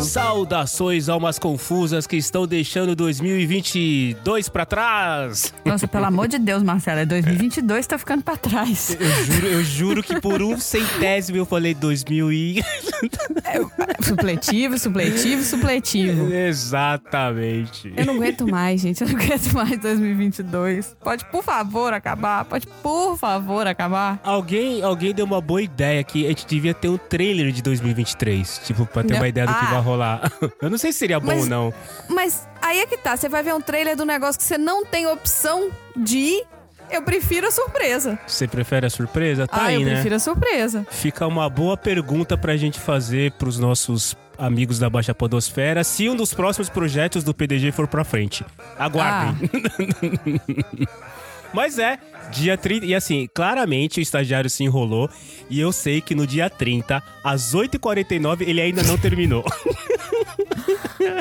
Saudações almas confusas que estão deixando 2022 pra trás. Nossa, pelo amor de Deus, Marcelo, é 2022 tá ficando pra trás. Eu juro, eu juro que por um centésimo eu falei 2000 e... Supletivo, supletivo, supletivo. Exatamente. Eu não aguento mais, gente. Eu não aguento mais 2022. Pode, por favor, acabar. Pode, por favor, acabar. Alguém, alguém deu uma boa ideia que a gente devia ter um trailer de 2023. Tipo, pra ter Não. uma ideia do que Ah. vai rolar. Eu não sei se seria bom Mas- ou não. Mas aí é que tá. Você vai ver um trailer do negócio que você não tem opção de ir. Eu prefiro a surpresa. Você prefere a surpresa? Tá ah, aí, eu né? prefiro a surpresa. Fica uma boa pergunta pra gente fazer pros nossos amigos da Baixa Podosfera se um dos próximos projetos do PDG for pra frente. Aguardem. Mas é, dia 30. E assim, claramente o estagiário se enrolou. E eu sei que no dia 30, às 8h49, ele ainda não terminou.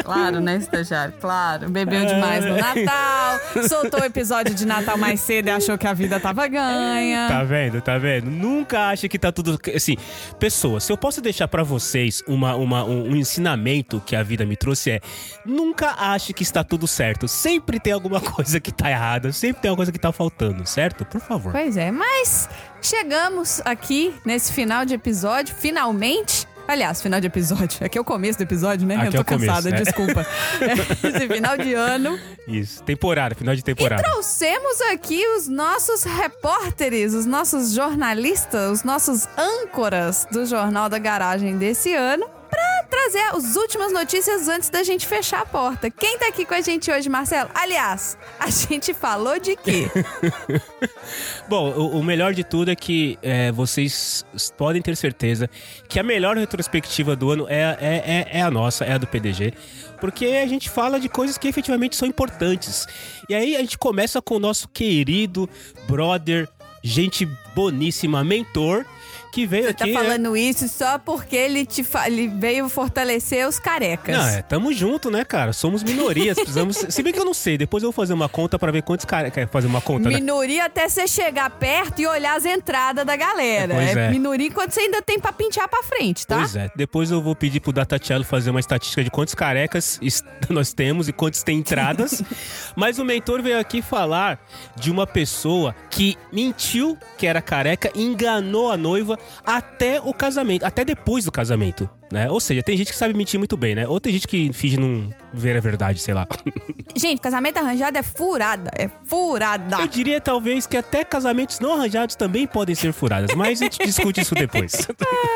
Claro, né, estagiário? Claro. Bebeu demais no Natal, soltou o episódio de Natal mais cedo e achou que a vida tava ganha. Tá vendo? Tá vendo? Nunca acha que tá tudo. Assim, pessoas, se eu posso deixar pra vocês uma, uma, um, um ensinamento que a vida me trouxe é: nunca ache que está tudo certo. Sempre tem alguma coisa que tá errada, sempre tem alguma coisa que tá faltando, certo? Por favor. Pois é, mas chegamos aqui nesse final de episódio, finalmente. Aliás, final de episódio. Aqui é o começo do episódio, né? Aqui Eu é tô o começo, cansada, né? desculpa. Esse final de ano. Isso. Temporada, final de temporada. Trouxemos aqui os nossos repórteres, os nossos jornalistas, os nossos âncoras do Jornal da Garagem desse ano. Trazer as últimas notícias antes da gente fechar a porta. Quem tá aqui com a gente hoje, Marcelo? Aliás, a gente falou de quê? Bom, o, o melhor de tudo é que é, vocês podem ter certeza que a melhor retrospectiva do ano é, é, é, é a nossa, é a do PDG. Porque a gente fala de coisas que efetivamente são importantes. E aí a gente começa com o nosso querido brother, gente boníssima, mentor, que veio Você tá aqui. né? falando isso só porque ele, te fa- ele veio fortalecer os carecas. Não, é, tamo junto, né, cara? Somos minorias, precisamos. Se bem que eu não sei, depois eu vou fazer uma conta pra ver quantos. Quer fazer uma conta, né? Minoria até você chegar perto e olhar as entradas da galera. Pois é. minoria enquanto você ainda tem pra pintar pra frente, tá? Pois é. Depois eu vou pedir pro Datatielo fazer uma estatística de quantos carecas nós temos e quantos tem entradas. Mas o mentor veio aqui falar de uma pessoa que mentiu que era careca, enganou a noiva até o casamento, até depois do casamento. Né? Ou seja, tem gente que sabe mentir muito bem, né? Ou tem gente que finge não ver a verdade, sei lá. Gente, casamento arranjado é furada. É furada. Eu diria talvez que até casamentos não arranjados também podem ser furadas, mas a gente discute isso depois.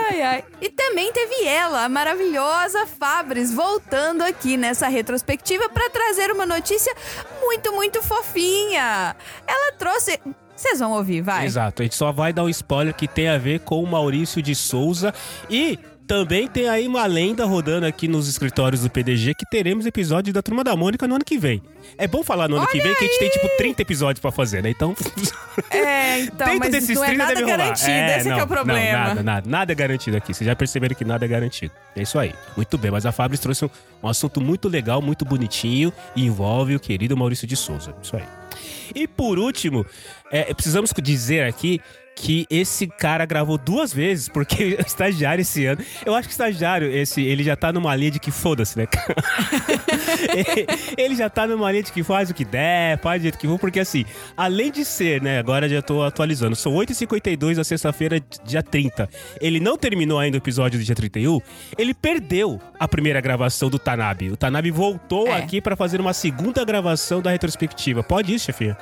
Ai, ai. E também teve ela, a maravilhosa Fabris, voltando aqui nessa retrospectiva pra trazer uma notícia muito, muito fofinha. Ela trouxe. Vocês vão ouvir, vai. Exato, a gente só vai dar um spoiler que tem a ver com o Maurício de Souza e também tem aí uma lenda rodando aqui nos escritórios do PDG que teremos episódio da Turma da Mônica no ano que vem. É bom falar no ano que Olha vem que a gente tem aí! tipo 30 episódios pra fazer, né? Então, É, então, dentro mas desses não é 30 nada deve rolar. garantido. Esse não, que é o problema. Não, nada, nada, nada é garantido aqui. Vocês já perceberam que nada é garantido. É isso aí. Muito bem, mas a Fabris trouxe um, um assunto muito legal, muito bonitinho e envolve o querido Maurício de Souza. Isso aí. E por último, é, precisamos dizer aqui que esse cara gravou duas vezes, porque o estagiário esse ano. Eu acho que o estagiário, esse, ele já tá numa linha de que foda-se, né? ele já tá numa linha de que faz o que der, faz do jeito que for, porque assim, além de ser, né? Agora já tô atualizando, são 8h52 da sexta-feira, dia 30. Ele não terminou ainda o episódio do dia 31, ele perdeu a primeira gravação do Tanabe. O Tanabe voltou É. aqui pra fazer uma segunda gravação da retrospectiva. Pode isso, chefinha?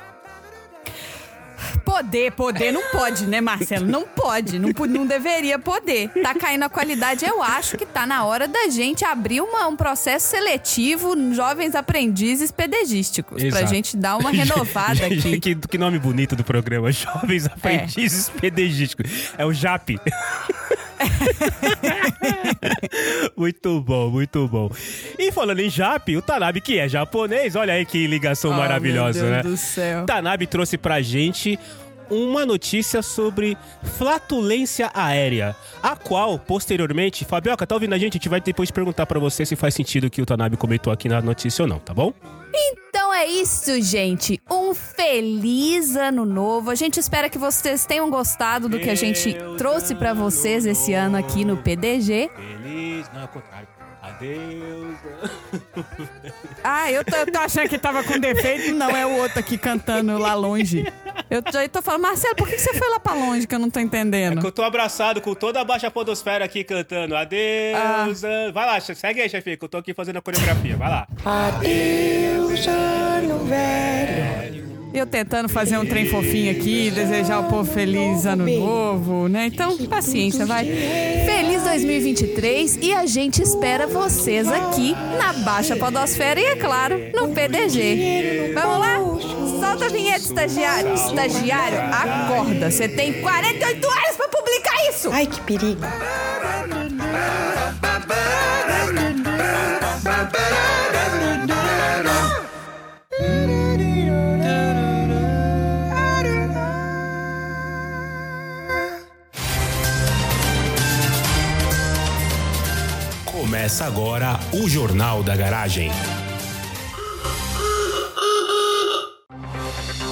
Poder, poder não pode, né, Marcelo? Não pode, não, não deveria poder. Tá caindo a qualidade, eu acho que tá na hora da gente abrir uma- um processo seletivo jovens aprendizes pedagísticos. Pra Exato. gente dar uma renovada aqui. que, que nome bonito do programa, Jovens Aprendizes Pedagísticos. É o JAP. muito bom, muito bom. E falando em JAP, o Tanabe, que é japonês, olha aí que ligação Oh, maravilhosa, meu né? Deus do céu. Tanabe trouxe pra gente uma notícia sobre flatulência aérea, a qual, posteriormente, Fabioca, tá ouvindo a gente? A gente vai depois perguntar pra você se faz sentido o que o Tanabe comentou aqui na notícia ou não, tá bom? Então é isso, gente. Um feliz ano novo. A gente espera que vocês tenham gostado do que a gente trouxe pra vocês esse ano aqui no PDG. Feliz, não, é o contrário. Adeus. Ah, eu tô, eu tô achando que tava com defeito. Não, é o outro aqui cantando lá longe. Eu já tô falando, Marcelo, por que você foi lá pra longe que eu não tô É entendendo? que eu tô abraçado com toda a baixa podosfera aqui cantando. Adeus. ah. Vai lá, segue aí, chefe, que eu tô aqui fazendo a coreografia. Vai lá. Eu tentando fazer um trem fofinho aqui, desejar o povo feliz ano novo, né? Então, paciência, vai. Feliz 2023 e a gente espera vocês aqui na Baixa Podosfera e, é claro, no PDG. Vamos lá? Solta a vinheta, estagiário. Estagiário, acorda. Você tem 48 horas pra publicar isso! Ai, que perigo. Começa agora o Jornal da Garagem.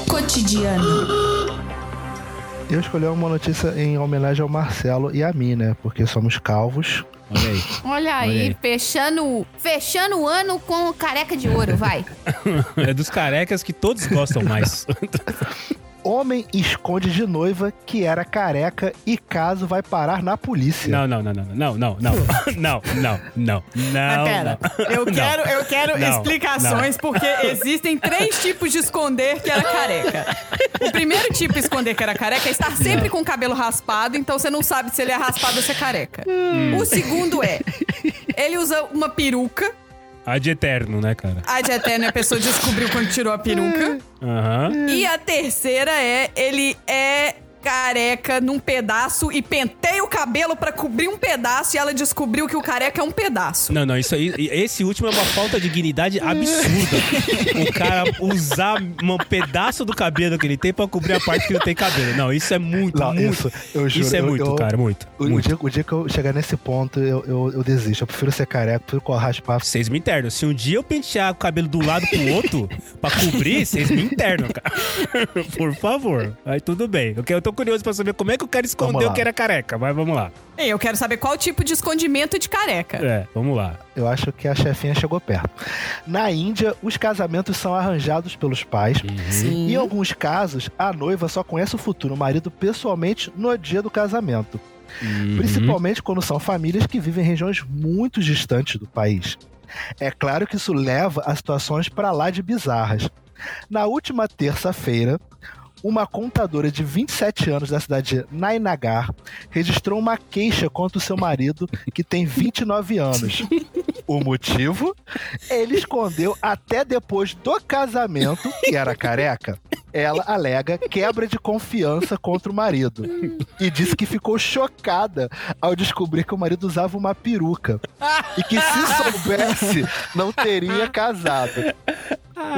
Cotidiano. Eu escolhi uma notícia em homenagem ao Marcelo e a mim, né? Porque somos calvos. Olha aí. Olha aí, aí. fechando, fechando o ano com careca de ouro, vai. É dos carecas que todos gostam mais. Homem esconde de noiva que era careca e caso vai parar na polícia. Não, não, não, não, não, não, não, não, não, não, não. pera, não. eu Não. quero, eu quero Não, explicações, porque existem três tipos de esconder que era careca. O primeiro tipo de esconder que era careca é estar sempre com o cabelo raspado, então você não sabe se ele é raspado ou se é careca. Hum. O segundo é, ele usa uma peruca, A de eterno, né, cara? a de eterno a pessoa descobriu quando tirou a peruca. Aham. E a terceira é, ele é careca num pedaço e penteia o cabelo pra cobrir um pedaço e ela descobriu que o careca é um pedaço. Não, não, isso aí. Esse último é uma falta de dignidade absurda. o cara usar um pedaço do cabelo que ele tem pra cobrir a parte que não tem cabelo. Não, isso é muito, Não, muito. isso, eu juro, isso é eu- muito, eu- cara, muito. O, o muito. dia, o dia que eu chegar nesse ponto, eu, eu, eu desisto. Eu prefiro ser careca, prefiro raspar. Vocês me internam. Se um dia eu pentear o cabelo do lado pro outro pra cobrir, vocês me internam, cara. Por favor. Aí tudo bem. Eu, que- eu tô curioso pra saber como é que o cara escondeu que era careca. Mas vamos lá. E eu quero saber qual tipo de escondimento de careca. É, vamos lá. Eu acho que a chefinha chegou perto. Na Índia, os casamentos são arranjados pelos pais. Sim. Em alguns casos, a noiva só conhece o futuro marido pessoalmente no dia do casamento. Uhum. Principalmente quando são famílias que vivem em regiões muito distantes do país. É claro que isso leva a situações para lá de bizarras. Na última terça-feira, uma contadora de 27 anos da cidade de Nainagar registrou uma queixa contra o seu marido, que tem 29 anos. O motivo? Ele escondeu até depois do casamento, que era careca. Ela alega quebra de confiança contra o marido. E disse que ficou chocada ao descobrir que o marido usava uma peruca. E que se soubesse, não teria casado.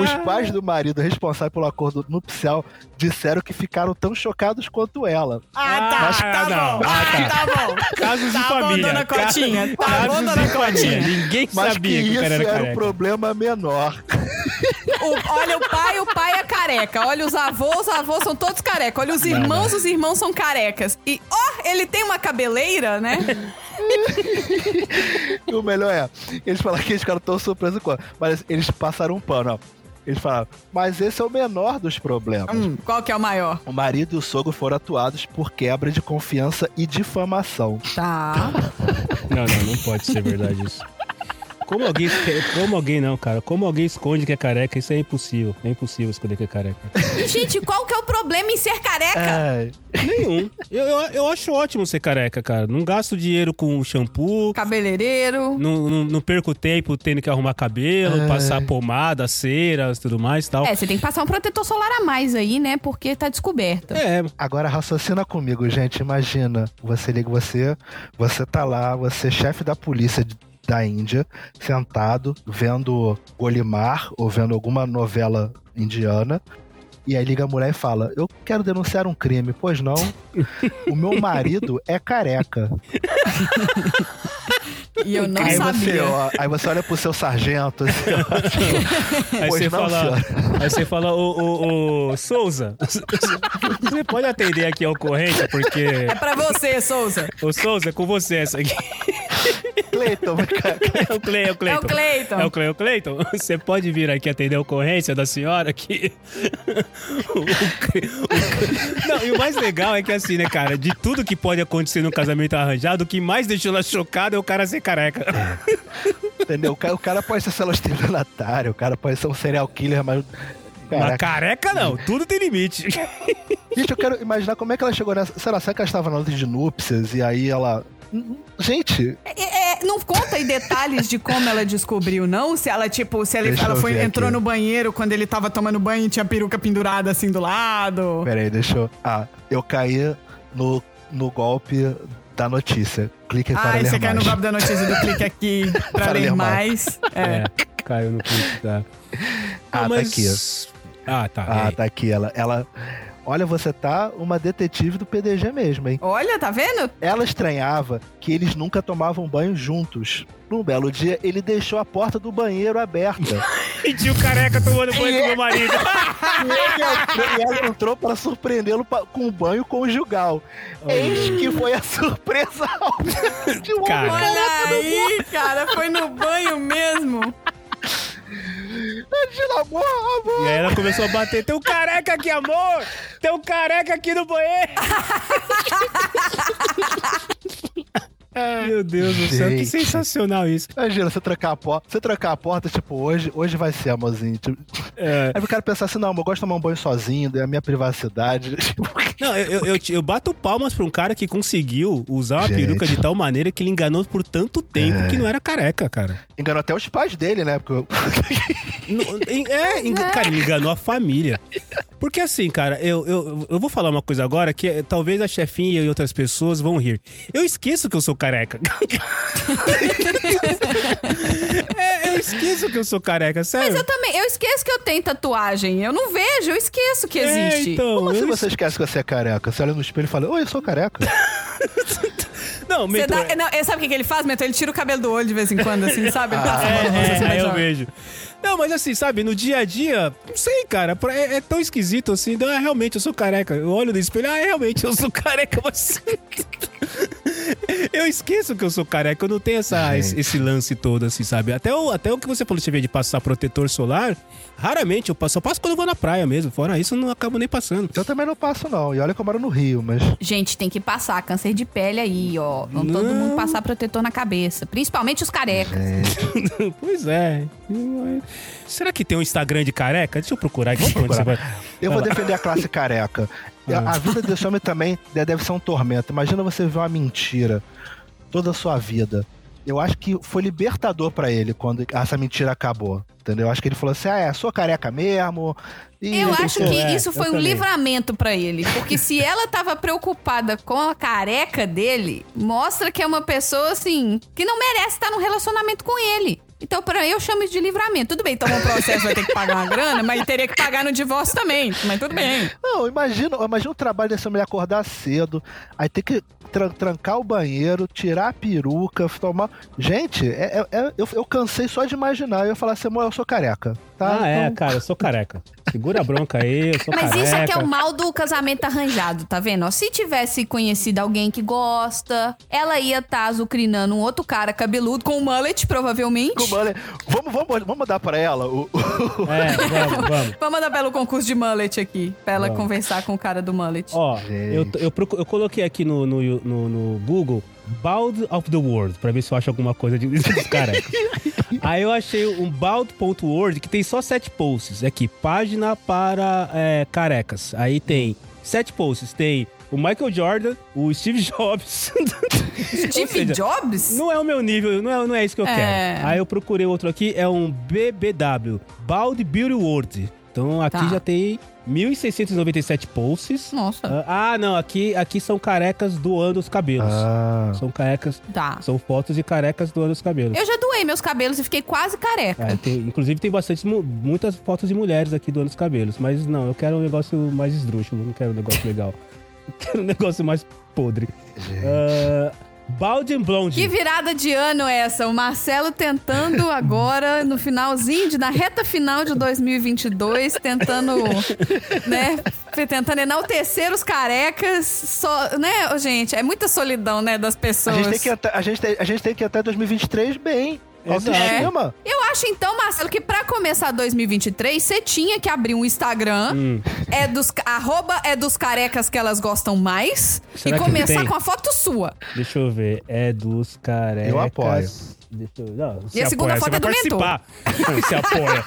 Os pais do marido responsável pelo acordo nupcial disseram que ficaram tão chocados quanto ela. Ah, tá, Mas- tá não, bom. ah, Ah, tá. tá bom. Casos Tá de bom, família. dona Cotinha. Tá Casos bom, de dona família. Cotinha. Ninguém Mas sabia que que, o isso cara era era um problema menor. O- olha o pai, o pai é careca. Olha os avós, os avós são todos careca. Olha os irmãos, os irmãos são carecas. E, ó, ele tem uma cabeleira, né? E o melhor é, eles falaram que eles ficaram tão surpresos com mas eles passaram um pano, ó. Eles falaram, mas esse é o menor dos problemas. Hum, qual que é o maior? O marido e o sogro foram atuados por quebra de confiança e difamação. Tá. Não, não, não pode ser verdade isso. Como alguém, como alguém não, cara? Como alguém esconde que é careca? Isso é impossível. É impossível esconder que é careca. E, gente, qual que é o problema em ser careca? É, Nenhum. Eu, eu, eu acho ótimo ser careca, cara. Não gasto dinheiro com shampoo. Cabeleireiro. Não, não, não perco tempo tendo que arrumar cabelo, Ai. passar pomada, ceras, tudo mais e tal. É, você tem que passar um protetor solar a mais aí, né? Porque tá descoberto. É, Agora raciocina comigo, gente. Imagina, você liga você, você tá lá, você é chefe da polícia de- da Índia, sentado, vendo Golimar ou vendo alguma novela indiana. E aí liga a mulher e fala: Eu quero denunciar um crime. Pois não, o meu marido é careca. E eu não aí, sabia. você, ó, aí você olha pro seu sargento. Assim, ó, Aí pois você não, fala, senhora. aí você fala, ô, ô, ô, Souza, você pode atender aqui a ocorrência, porque. É pra você, Souza. Ô, Souza, é com você essa aqui. Cleiton. É o Cle, é o É o Cleiton. Cleiton. É o Cleiton. Você pode vir aqui atender a ocorrência da senhora que. O- Não, e o mais legal é que assim, né, cara, de tudo que pode acontecer num casamento arranjado, o que mais deixou ela chocada é o cara ser careca. Entendeu? O cara, o cara pode ser célula estelionatário, o cara pode ser um serial killer, mas. Mas Caraca. careca não, tudo tem limite. Gente, eu quero imaginar como é que ela chegou nessa. Será, será que ela estava na luta de núpcias e aí ela. Gente, É, é, não conta aí detalhes de como ela descobriu, não? Se ela, tipo, se ela, ela foi, entrou aqui. no banheiro quando ele tava tomando banho e tinha a peruca pendurada assim do lado. peraí, deixa eu. Ah, eu caí no, no golpe da notícia. Clique para Ai, ler você quer no mais. golpe da notícia do clique aqui pra Para ler ler mais. É. É, caiu no clipe, tá. Ah, tá aqui. Ah, tá. Ah, é. tá aqui. Ela, ela. Olha, você tá uma detetive do PDG mesmo, hein? Olha, tá vendo? Ela estranhava que eles nunca tomavam banho juntos. Num belo dia, ele deixou a porta do banheiro aberta. E tinha o careca tomando banho com meu marido. e, ele entrou, ela entrou para surpreendê-lo com um banho conjugal. Eis que foi a surpresa de um Cara. Olha aí, cara, foi no banho mesmo. De amor, amor. E aí ela começou a bater. Tem um careca aqui, amor! Tem um careca aqui no banheiro! Meu Deus do céu, que sensacional isso. Imagina, você trancar a porta, você trancar a porta, tipo, hoje, hoje vai ser, amorzinho. Tipo, É, Aí o cara pensar assim, não, eu gosto de tomar um banho sozinho, é a minha privacidade. Tipo, não, eu, eu, eu, eu bato palmas pra um cara que conseguiu usar uma Gente. peruca de tal maneira que ele enganou por tanto tempo que não era careca, cara. enganou até os pais dele, né? Porque en- É, enga- cara, ele enganou a família. Porque assim, cara, eu, eu, eu vou falar uma coisa agora que eh, talvez a chefinha e outras pessoas vão rir. Eu esqueço que eu sou careca. é, eu esqueço que eu sou careca, sério. Mas eu também, eu esqueço que eu tenho tatuagem. Eu não vejo, eu esqueço que É, existe. então, Como assim você esquece que você é careca? Você olha no espelho e fala, oi, eu sou careca. Não, Meto, dá- não, é, sabe o que, que ele faz, Meto? Ele tira o cabelo do olho de vez em quando, assim, sabe? Ele passa a mão no rosto, assim, É, pra é, eu vejo. Não, mas assim, sabe, no dia a dia, não sei, cara, é, é tão esquisito assim. Então, é, realmente, eu sou careca. Eu olho no espelho, ah, realmente, eu sou careca, mas. Eu esqueço que eu sou careca, eu não tenho essa, esse, esse lance todo, assim, sabe? Até o, até o que você falou, você de passar protetor solar, raramente eu passo, só passo quando eu vou na praia mesmo. Fora isso, eu não acabo nem passando. Eu também não passo, não. E olha que eu moro no Rio, mas. Gente, tem que passar câncer de pele aí, ó. Todo Não. mundo passar protetor na cabeça. Principalmente os carecas. pois é. Será que tem um Instagram de careca? Deixa eu procurar aqui. Onde você vai? Eu vou defender a classe careca. A, vida desse homem também de- deve ser um tormento. Imagina você ver uma mentira toda a sua vida. Eu acho que foi libertador pra ele quando essa mentira acabou. Entendeu? Eu acho que ele falou assim: ah, é, sou careca mesmo. E Eu acho que é, isso foi um também. livramento pra ele. Porque se ela tava preocupada com a careca dele, mostra que é uma pessoa, assim, que não merece estar num relacionamento com ele. Então, pra eu chamo isso de livramento. Tudo bem, tomar um processo vai ter que pagar uma grana, mas teria que pagar no divórcio também. Mas tudo bem. Não, imagina, imagina o trabalho dessa mulher acordar cedo, aí ter que tran- trancar o banheiro, tirar a peruca, tomar. Gente, é- é- é- eu, eu cansei só de imaginar. Eu ia falar assim, amor, eu sou careca. Tá? Ah, é, Então, cara, eu sou careca. Segura a bronca aí, eu sou Mas careca. isso é que é o mal do casamento arranjado, tá vendo? Ó, se tivesse conhecido alguém que gosta, ela ia estar azucrinando um outro cara cabeludo com um mullet, provavelmente. com mulher- Vamos, vamos, vamos dar pra ela o, É, vamos, vamos. Vamos mandar pelo concurso de mullet aqui, pra ela Vamos. conversar com o cara do mullet. Ó, eu, eu, eu coloquei aqui no, no, no, no Google Bald of the World, pra ver se eu acho alguma coisa de, careca. Aí eu achei um bald.word que tem só sete posts. Aqui, página para é, carecas. Aí tem sete posts. Tem o Michael Jordan, o Steve Jobs. Steve seja, Jobs? Não é o meu nível, não é, não é isso que eu É. quero. Aí eu procurei outro aqui, é um BBW, Bald Beauty World. Então aqui Tá. já tem 1.697 posts. Nossa. Ah, ah, não, aqui, aqui são carecas doando os cabelos. Ah, São carecas, Tá. são fotos de carecas doando os cabelos. Eu já doei meus cabelos e fiquei quase careca. É, tem- inclusive tem bastante, mu- muitas fotos de mulheres aqui doando os cabelos. Mas não, eu quero um negócio mais esdrúxulo, não quero um negócio legal. Eu quero um negócio mais podre. gente. Ah, Bald and Blonde. Que virada de ano é essa? O Marcelo tentando agora, no finalzinho, de, na reta final de 2022, tentando, né, tentando enaltecer os carecas. Só, né, gente, é muita solidão, né, das A pessoas. gente, tem que ir até, a, gente tem, a gente tem que ir até 2023 bem. Exato. Autoestima. Eu acho então, Marcelo, que pra começar 2023, você tinha que abrir um Instagram, Hum. é dos, arroba é dos carecas que elas gostam mais, Será e começar com a foto sua. Deixa eu ver. É dos carecas. Eu apoio. Deixa eu... Não, você E a segunda apoia, foto é vai do mentor. participar. Não, Você apoia.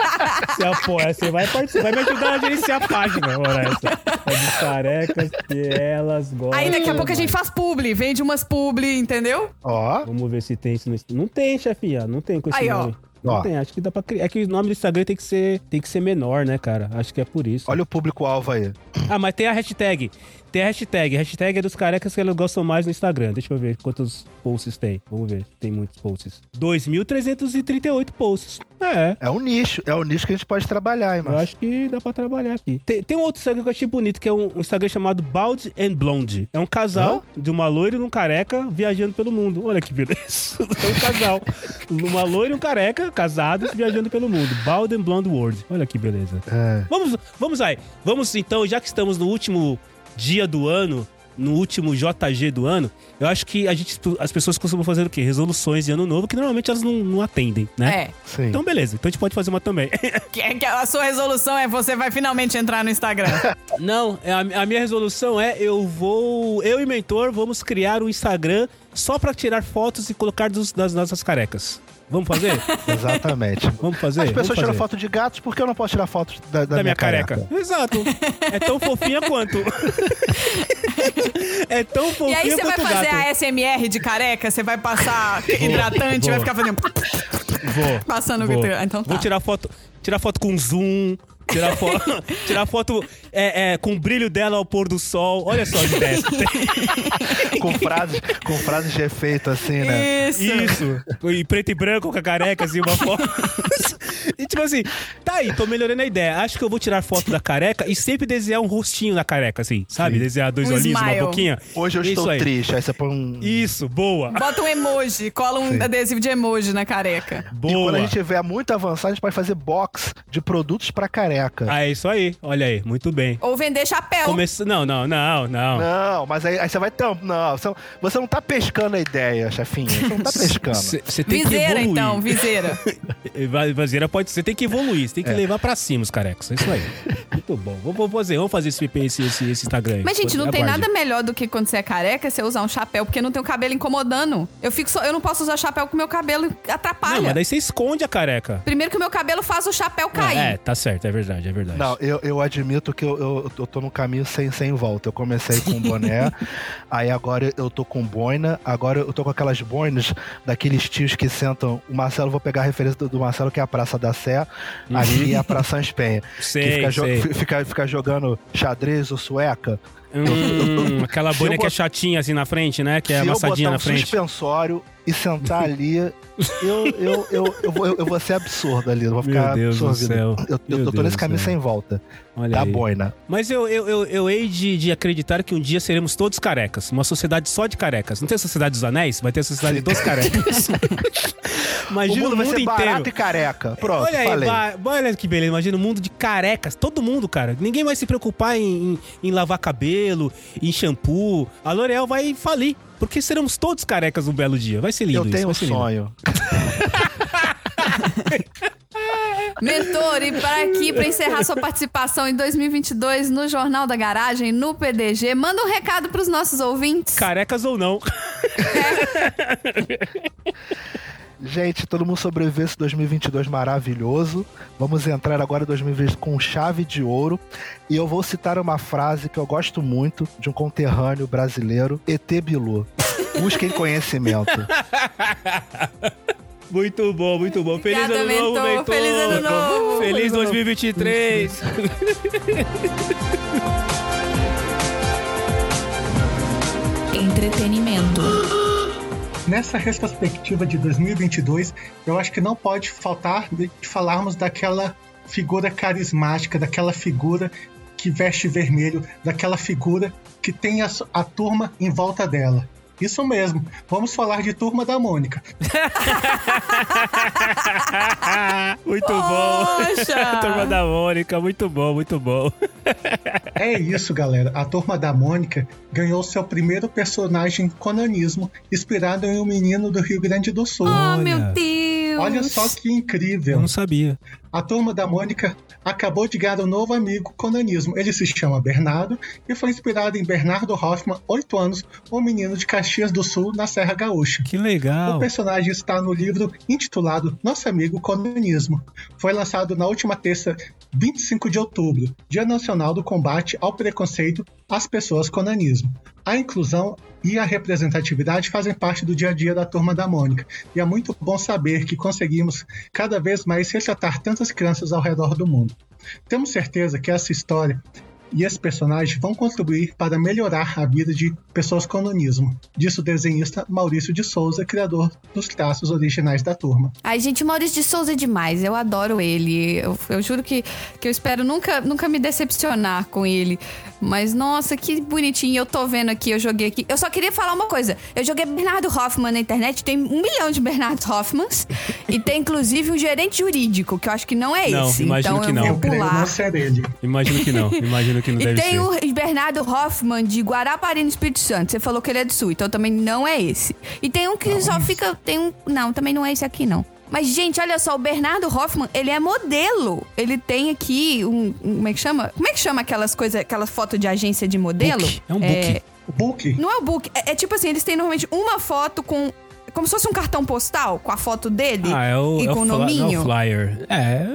Você apoia. Você vai participar. Vai me ajudar a gerenciar a página, ora essa. É dos carecas que elas gostam. Aí daqui a pouco a gente faz publi, vende umas publi, entendeu? Ó, Vamos ver se tem isso no Não tem, chefinha. Não tem com esse Aí, ó. nome. Não Ó. tem, acho que dá pra criar. É que o nome do Instagram tem que ser, tem que ser menor, né, cara? Acho que é por isso. olha o público-alvo aí. Ah, mas tem a hashtag. Tem a hashtag. A hashtag é dos carecas que elas gostam mais no Instagram. Deixa eu ver quantos posts tem. Vamos ver. Tem muitos posts. 2.338 posts. É. É um nicho, é um nicho que a gente pode trabalhar, hein, Eu acho que dá pra trabalhar aqui. Tem, tem um outro Instagram que eu achei bonito, que é um, um Instagram chamado Bald and Blonde. É um casal de uma loira e um careca viajando pelo mundo. Olha que beleza. É um casal. Uma loira e um careca, casados, viajando pelo mundo. Bald and Blonde World. Olha que beleza. É. Vamos, vamos aí. Vamos então, já que estamos no último dia do ano, no último JG do ano, eu acho que a gente, as pessoas costumam fazer o quê? Resoluções de ano novo, que normalmente elas não, não atendem, né? É. Sim. Então, beleza. Então a gente pode fazer uma também. Que, que a sua resolução é você vai finalmente entrar no Instagram. Não, é a, a minha resolução é eu vou. Eu e mentor vamos criar um Instagram só pra tirar fotos e colocar dos- das nossas carecas. Vamos fazer? Exatamente. Vamos fazer? As Vamos pessoas tiram fazer. foto de gatos, por que eu não posso tirar foto da, da da, minha, careca. Exato. É tão fofinha quanto. É tão E fofinha aí você vai fazer gato. a SMR de careca, você vai passar hidratante, vou. vai ficar fazendo Vou. passando o Vou. glitter. Então tá. Vou tirar foto, tirar foto com zoom. Tirar foto, tirar foto é, é, com o brilho dela ao pôr do sol. Olha só as ideias. que tem. com frases, com frases de efeito, assim, né? Isso. Isso. E preto e branco com a careca, assim, uma foto. e tipo assim, tá aí, tô melhorando a ideia. Acho que eu vou tirar foto da careca e sempre desenhar um rostinho na careca, assim, sabe? Desenhar dois Um olhinhos, smile. uma boquinha. Hoje eu Isso estou aí. triste. Aí você põe um. Isso, boa. Bota um emoji, cola um Sim. adesivo de emoji na careca. E quando Boa. a gente tiver muito avançado, a gente pode fazer box de produtos pra careca. Ah, é isso aí. Olha aí, muito bem. Ou vender chapéu. Começa... Não, não, não, não. Não, mas aí, aí você vai tam... Não, você, você não tá pescando a ideia, chefinha. Você não tá pescando. Você tem que Viseira, evoluir. então, viseira. Vazeira pode ser, tem que evoluir, você tem que É. levar pra cima os carecas. É isso aí. Muito bom. Vamos vamos fazer, vamos fazer esse, esse, esse, esse Instagram aí. Mas, gente, não tem nada melhor do que quando você é careca, você usar um chapéu, porque não tem o cabelo incomodando. Eu fico só, eu não posso usar chapéu porque meu cabelo atrapalha. Não, mas daí você esconde a careca. Primeiro que o meu cabelo faz o chapéu cair. É, tá certo, é verdade, é verdade. Não, eu, eu admito que eu, eu, eu tô num caminho sem, sem volta. Eu comecei com boné, aí agora eu tô com boina, agora eu tô com aquelas boinas daqueles tios que sentam. O Marcelo, vou pegar a referência do, do Marcelo, que é a Praça da Sé, aqui é a Praça Espenha. Que Sei, fica, jo- sei. fi- fica, fica jogando xadrez ou sueca. Hum, aquela boina eu que é chatinha assim na frente, né? Que é Se eu amassadinha botar na um frente. suspensório e sentar ali, eu, eu, eu, eu, vou, eu vou ser absurdo ali. Eu vou Meu ficar Deus do céu. Eu, eu, Meu eu tô Deus nesse caminho céu. sem volta. Olha Da aí. boina. Mas eu, eu, eu, eu hei de, de acreditar que um dia seremos todos carecas. Uma sociedade só de carecas. Não tem a Sociedade dos Anéis? Vai ter a Sociedade dos Carecas. O Imagina mundo o vai mundo ser inteiro. barato e careca. Pronto, olha aí, falei. vai- olha que beleza. Imagina o mundo de carecas. Todo mundo, cara. Ninguém vai se preocupar em, em- em lavar cabelo, em shampoo. A L'Oréal vai falir. Porque seremos todos carecas um belo dia. Vai ser lindo Eu isso. tenho um sonho. Mentor, e para aqui, para encerrar sua participação em 2022 no Jornal da Garagem, no PDG, manda um recado pros nossos ouvintes. Carecas ou não. Gente, todo mundo sobreviveu esse 2022 maravilhoso. Vamos entrar agora em 2020 com chave de ouro. E eu vou citar uma frase que eu gosto muito de um conterrâneo brasileiro, ET Bilu. Busquem conhecimento. Muito bom, muito bom. Feliz Obrigada, ano novo, mentor. mentor. Feliz ano novo. Feliz 2023. Entretenimento. Nessa retrospectiva de 2022, eu acho que não pode faltar de falarmos daquela figura carismática, daquela figura que veste vermelho, daquela figura que tem a, a turma em volta dela. Isso mesmo, vamos falar de Turma da Mônica. muito bom. Poxa! Turma da Mônica, muito bom, muito bom. É isso, galera. A Turma da Mônica ganhou seu primeiro personagem conanismo, inspirado em um menino do Rio Grande do Sul. Oh, Olha. meu Deus! Olha só que Eu incrível. não sabia. A turma da Mônica acabou de ganhar um novo amigo conanismo. Ele se chama Bernardo e foi inspirado em Bernardo Hoffman, 8 anos, um menino de Caxias do Sul, na Serra Gaúcha. Que O legal. personagem está no livro intitulado Nosso Amigo Conanismo. Foi lançado na última terça, 25 de outubro, Dia Nacional do Combate ao Preconceito às Pessoas Conanismo. A inclusão e a representatividade fazem parte do dia a dia da Turma da Mônica, e é muito bom saber que conseguimos cada vez mais retratar tantas crianças ao redor do mundo. Temos certeza que essa história e esse personagem vão contribuir para melhorar a vida de pessoas com nanismo. Disse o desenhista Maurício de Souza, criador dos traços originais da turma. Ai, gente, o Maurício de Souza é demais. Eu adoro ele. Eu, eu juro que, que eu espero nunca, nunca me decepcionar com ele. Mas, nossa, que bonitinho. Eu tô vendo aqui, eu joguei aqui. Eu só queria falar uma coisa. Eu joguei Bernardo Hoffman na internet. Tem um milhão de Bernardo Hoffmans. e tem, inclusive, um gerente jurídico, que eu acho que não é Não, esse. imagino então que eu não. vou Eu creio pular. não ser ele. Imagino que não. Imagino que não E deve tem ser. o Bernardo Hoffman de Guarapari, no Espírito Santo. Você falou que ele é do Sul, então também não é esse. E tem um que só fica. Tem um. Não, também não é esse aqui, não. Mas, gente, olha só, o Bernardo Hoffman, ele é modelo. Ele tem aqui um. um- como é que chama? Como é que chama aquelas coisas, aquelas fotos de agência de modelo? Book. É um book. O Book, não é o book. É, é tipo assim, eles têm normalmente uma foto com. Como se fosse um cartão postal com a foto dele Ah, é o, e é com o o fla- não, nominho. o flyer. É,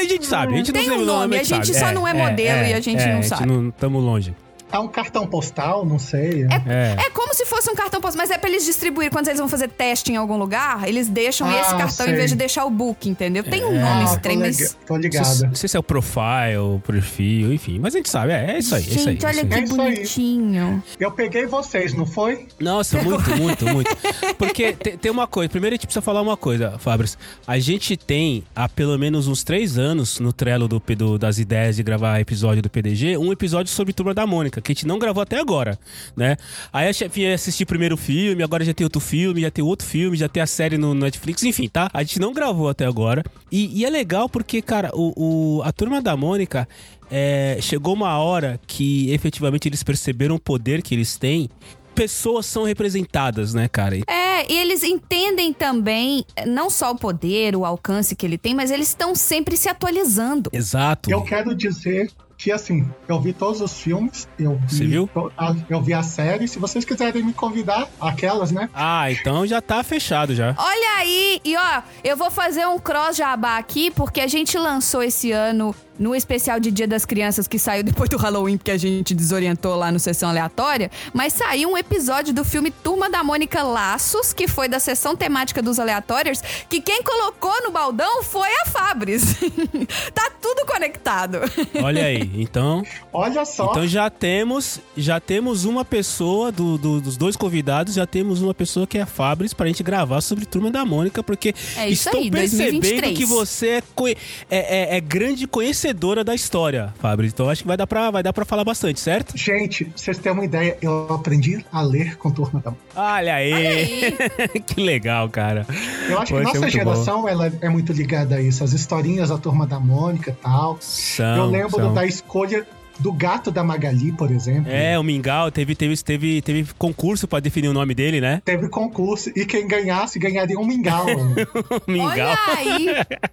a gente sabe. A gente Tem não um o nome, a sabe. gente só não é modelo e a gente não a sabe. gente não estamos longe. É um cartão postal, não sei. É. É como se fosse um cartão postal, mas é pra eles distribuir quando eles vão fazer teste em algum lugar, eles deixam Ah, esse cartão em sei. vez de deixar o book, entendeu? Tem um É. nome Ah, estranho, mas. tô sei, não sei se é o profile, o perfil, enfim. Mas a gente sabe, é, é isso aí. é isso aí, Gente, é olha isso aí. que É bonitinho. Eu peguei vocês, não foi? Nossa, muito, muito, muito. Porque te- tem, uma coisa. Primeiro a gente precisa falar uma coisa, Fabris. A gente tem há pelo menos uns três anos no Trello do, do- das ideias de gravar episódio do PDG, um episódio sobre Turma da Mônica, que a gente não gravou até agora, né? Aí a chefe ia assistir primeiro o filme, agora já tem outro filme, já tem outro filme, já tem a série no Netflix, enfim, tá? A gente não gravou até agora. E, e é legal porque, cara, o, o- a Turma da Mônica. é, chegou uma hora que efetivamente eles perceberam o poder que eles têm pessoas são representadas, né, cara? E- É, e eles entendem também não só o poder, o alcance que ele tem, mas eles estão sempre se atualizando. Exato. Eu quero dizer que, assim, eu vi todos os filmes, eu vi, Você viu? to- a- eu vi a série. Se vocês quiserem me convidar, aquelas, né? Ah, então já tá fechado já. Olha aí, e ó, eu vou fazer um cross jabá aqui, porque a gente lançou esse ano no especial de Dia das Crianças que saiu depois do Halloween, porque a gente desorientou lá no Sessão Aleatória, mas saiu um episódio do filme Turma da Mônica Laços, que foi da sessão temática dos aleatórios, que quem colocou no baldão foi a Fabris. tá tudo conectado. Olha aí. Então, Olha só. então já temos, já temos uma pessoa do, do- dos dois convidados, já temos uma pessoa que é a Fabris pra gente gravar sobre Turma da Mônica, porque É estou aí, percebendo 2023. que você é, é- é- é grande conhecedora da história, Fabris. Então acho que vai dar pra, vai dar pra falar bastante, certo? Gente, vocês terem uma ideia, eu aprendi a ler com Turma da Mônica. Olha aí. Olha aí. que legal, cara. Eu acho que Poxa, nossa geração ela é muito ligada a isso. As historinhas da Turma da Mônica e tal. São, eu lembro são. da escolha do gato da Magali, por exemplo. É, o Mingau teve, teve, teve, teve concurso pra definir o nome dele, né? Teve concurso e quem ganhasse ganharia um mingau. Mingau. Olha aí,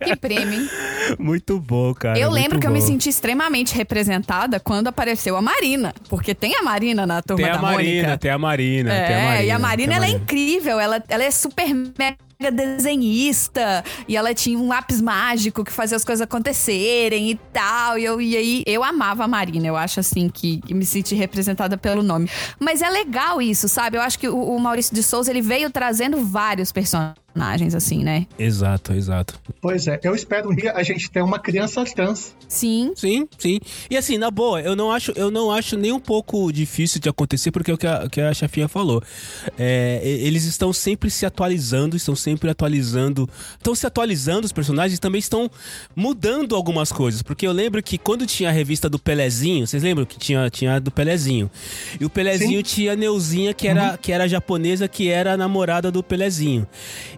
que prêmio, hein? Muito bom, cara. Eu lembro que eu me bom. senti extremamente representada quando apareceu a Marina. Porque tem a Marina na turma Tem a da Marina, Mônica. tem a Marina, É, tem a Marina. e a Marina, ela é incrível. Ela, ela é super mega desenhista. E ela tinha um lápis mágico que fazia as coisas acontecerem e tal. E, eu, e aí, eu amava a Marina. Eu acho, assim, que, me senti representada pelo nome. Mas é legal isso, sabe? Eu acho que o, o Maurício de Souza, ele veio trazendo vários personagens. Personagens, assim, né? Exato, exato. Pois é, eu espero um dia a gente ter uma criança trans. Sim. Sim, sim. E assim, na boa, eu não acho, eu não acho nem um pouco difícil de acontecer, porque é o que a, que a chefinha falou. É, eles estão sempre se atualizando, estão sempre atualizando. Estão se atualizando os personagens também estão mudando algumas coisas. Porque eu lembro que quando tinha a revista do Pelezinho, vocês lembram que tinha, tinha a do Pelezinho? E o Pelezinho tinha a Neuzinha, que era, que era japonesa, que era a namorada do Pelezinho.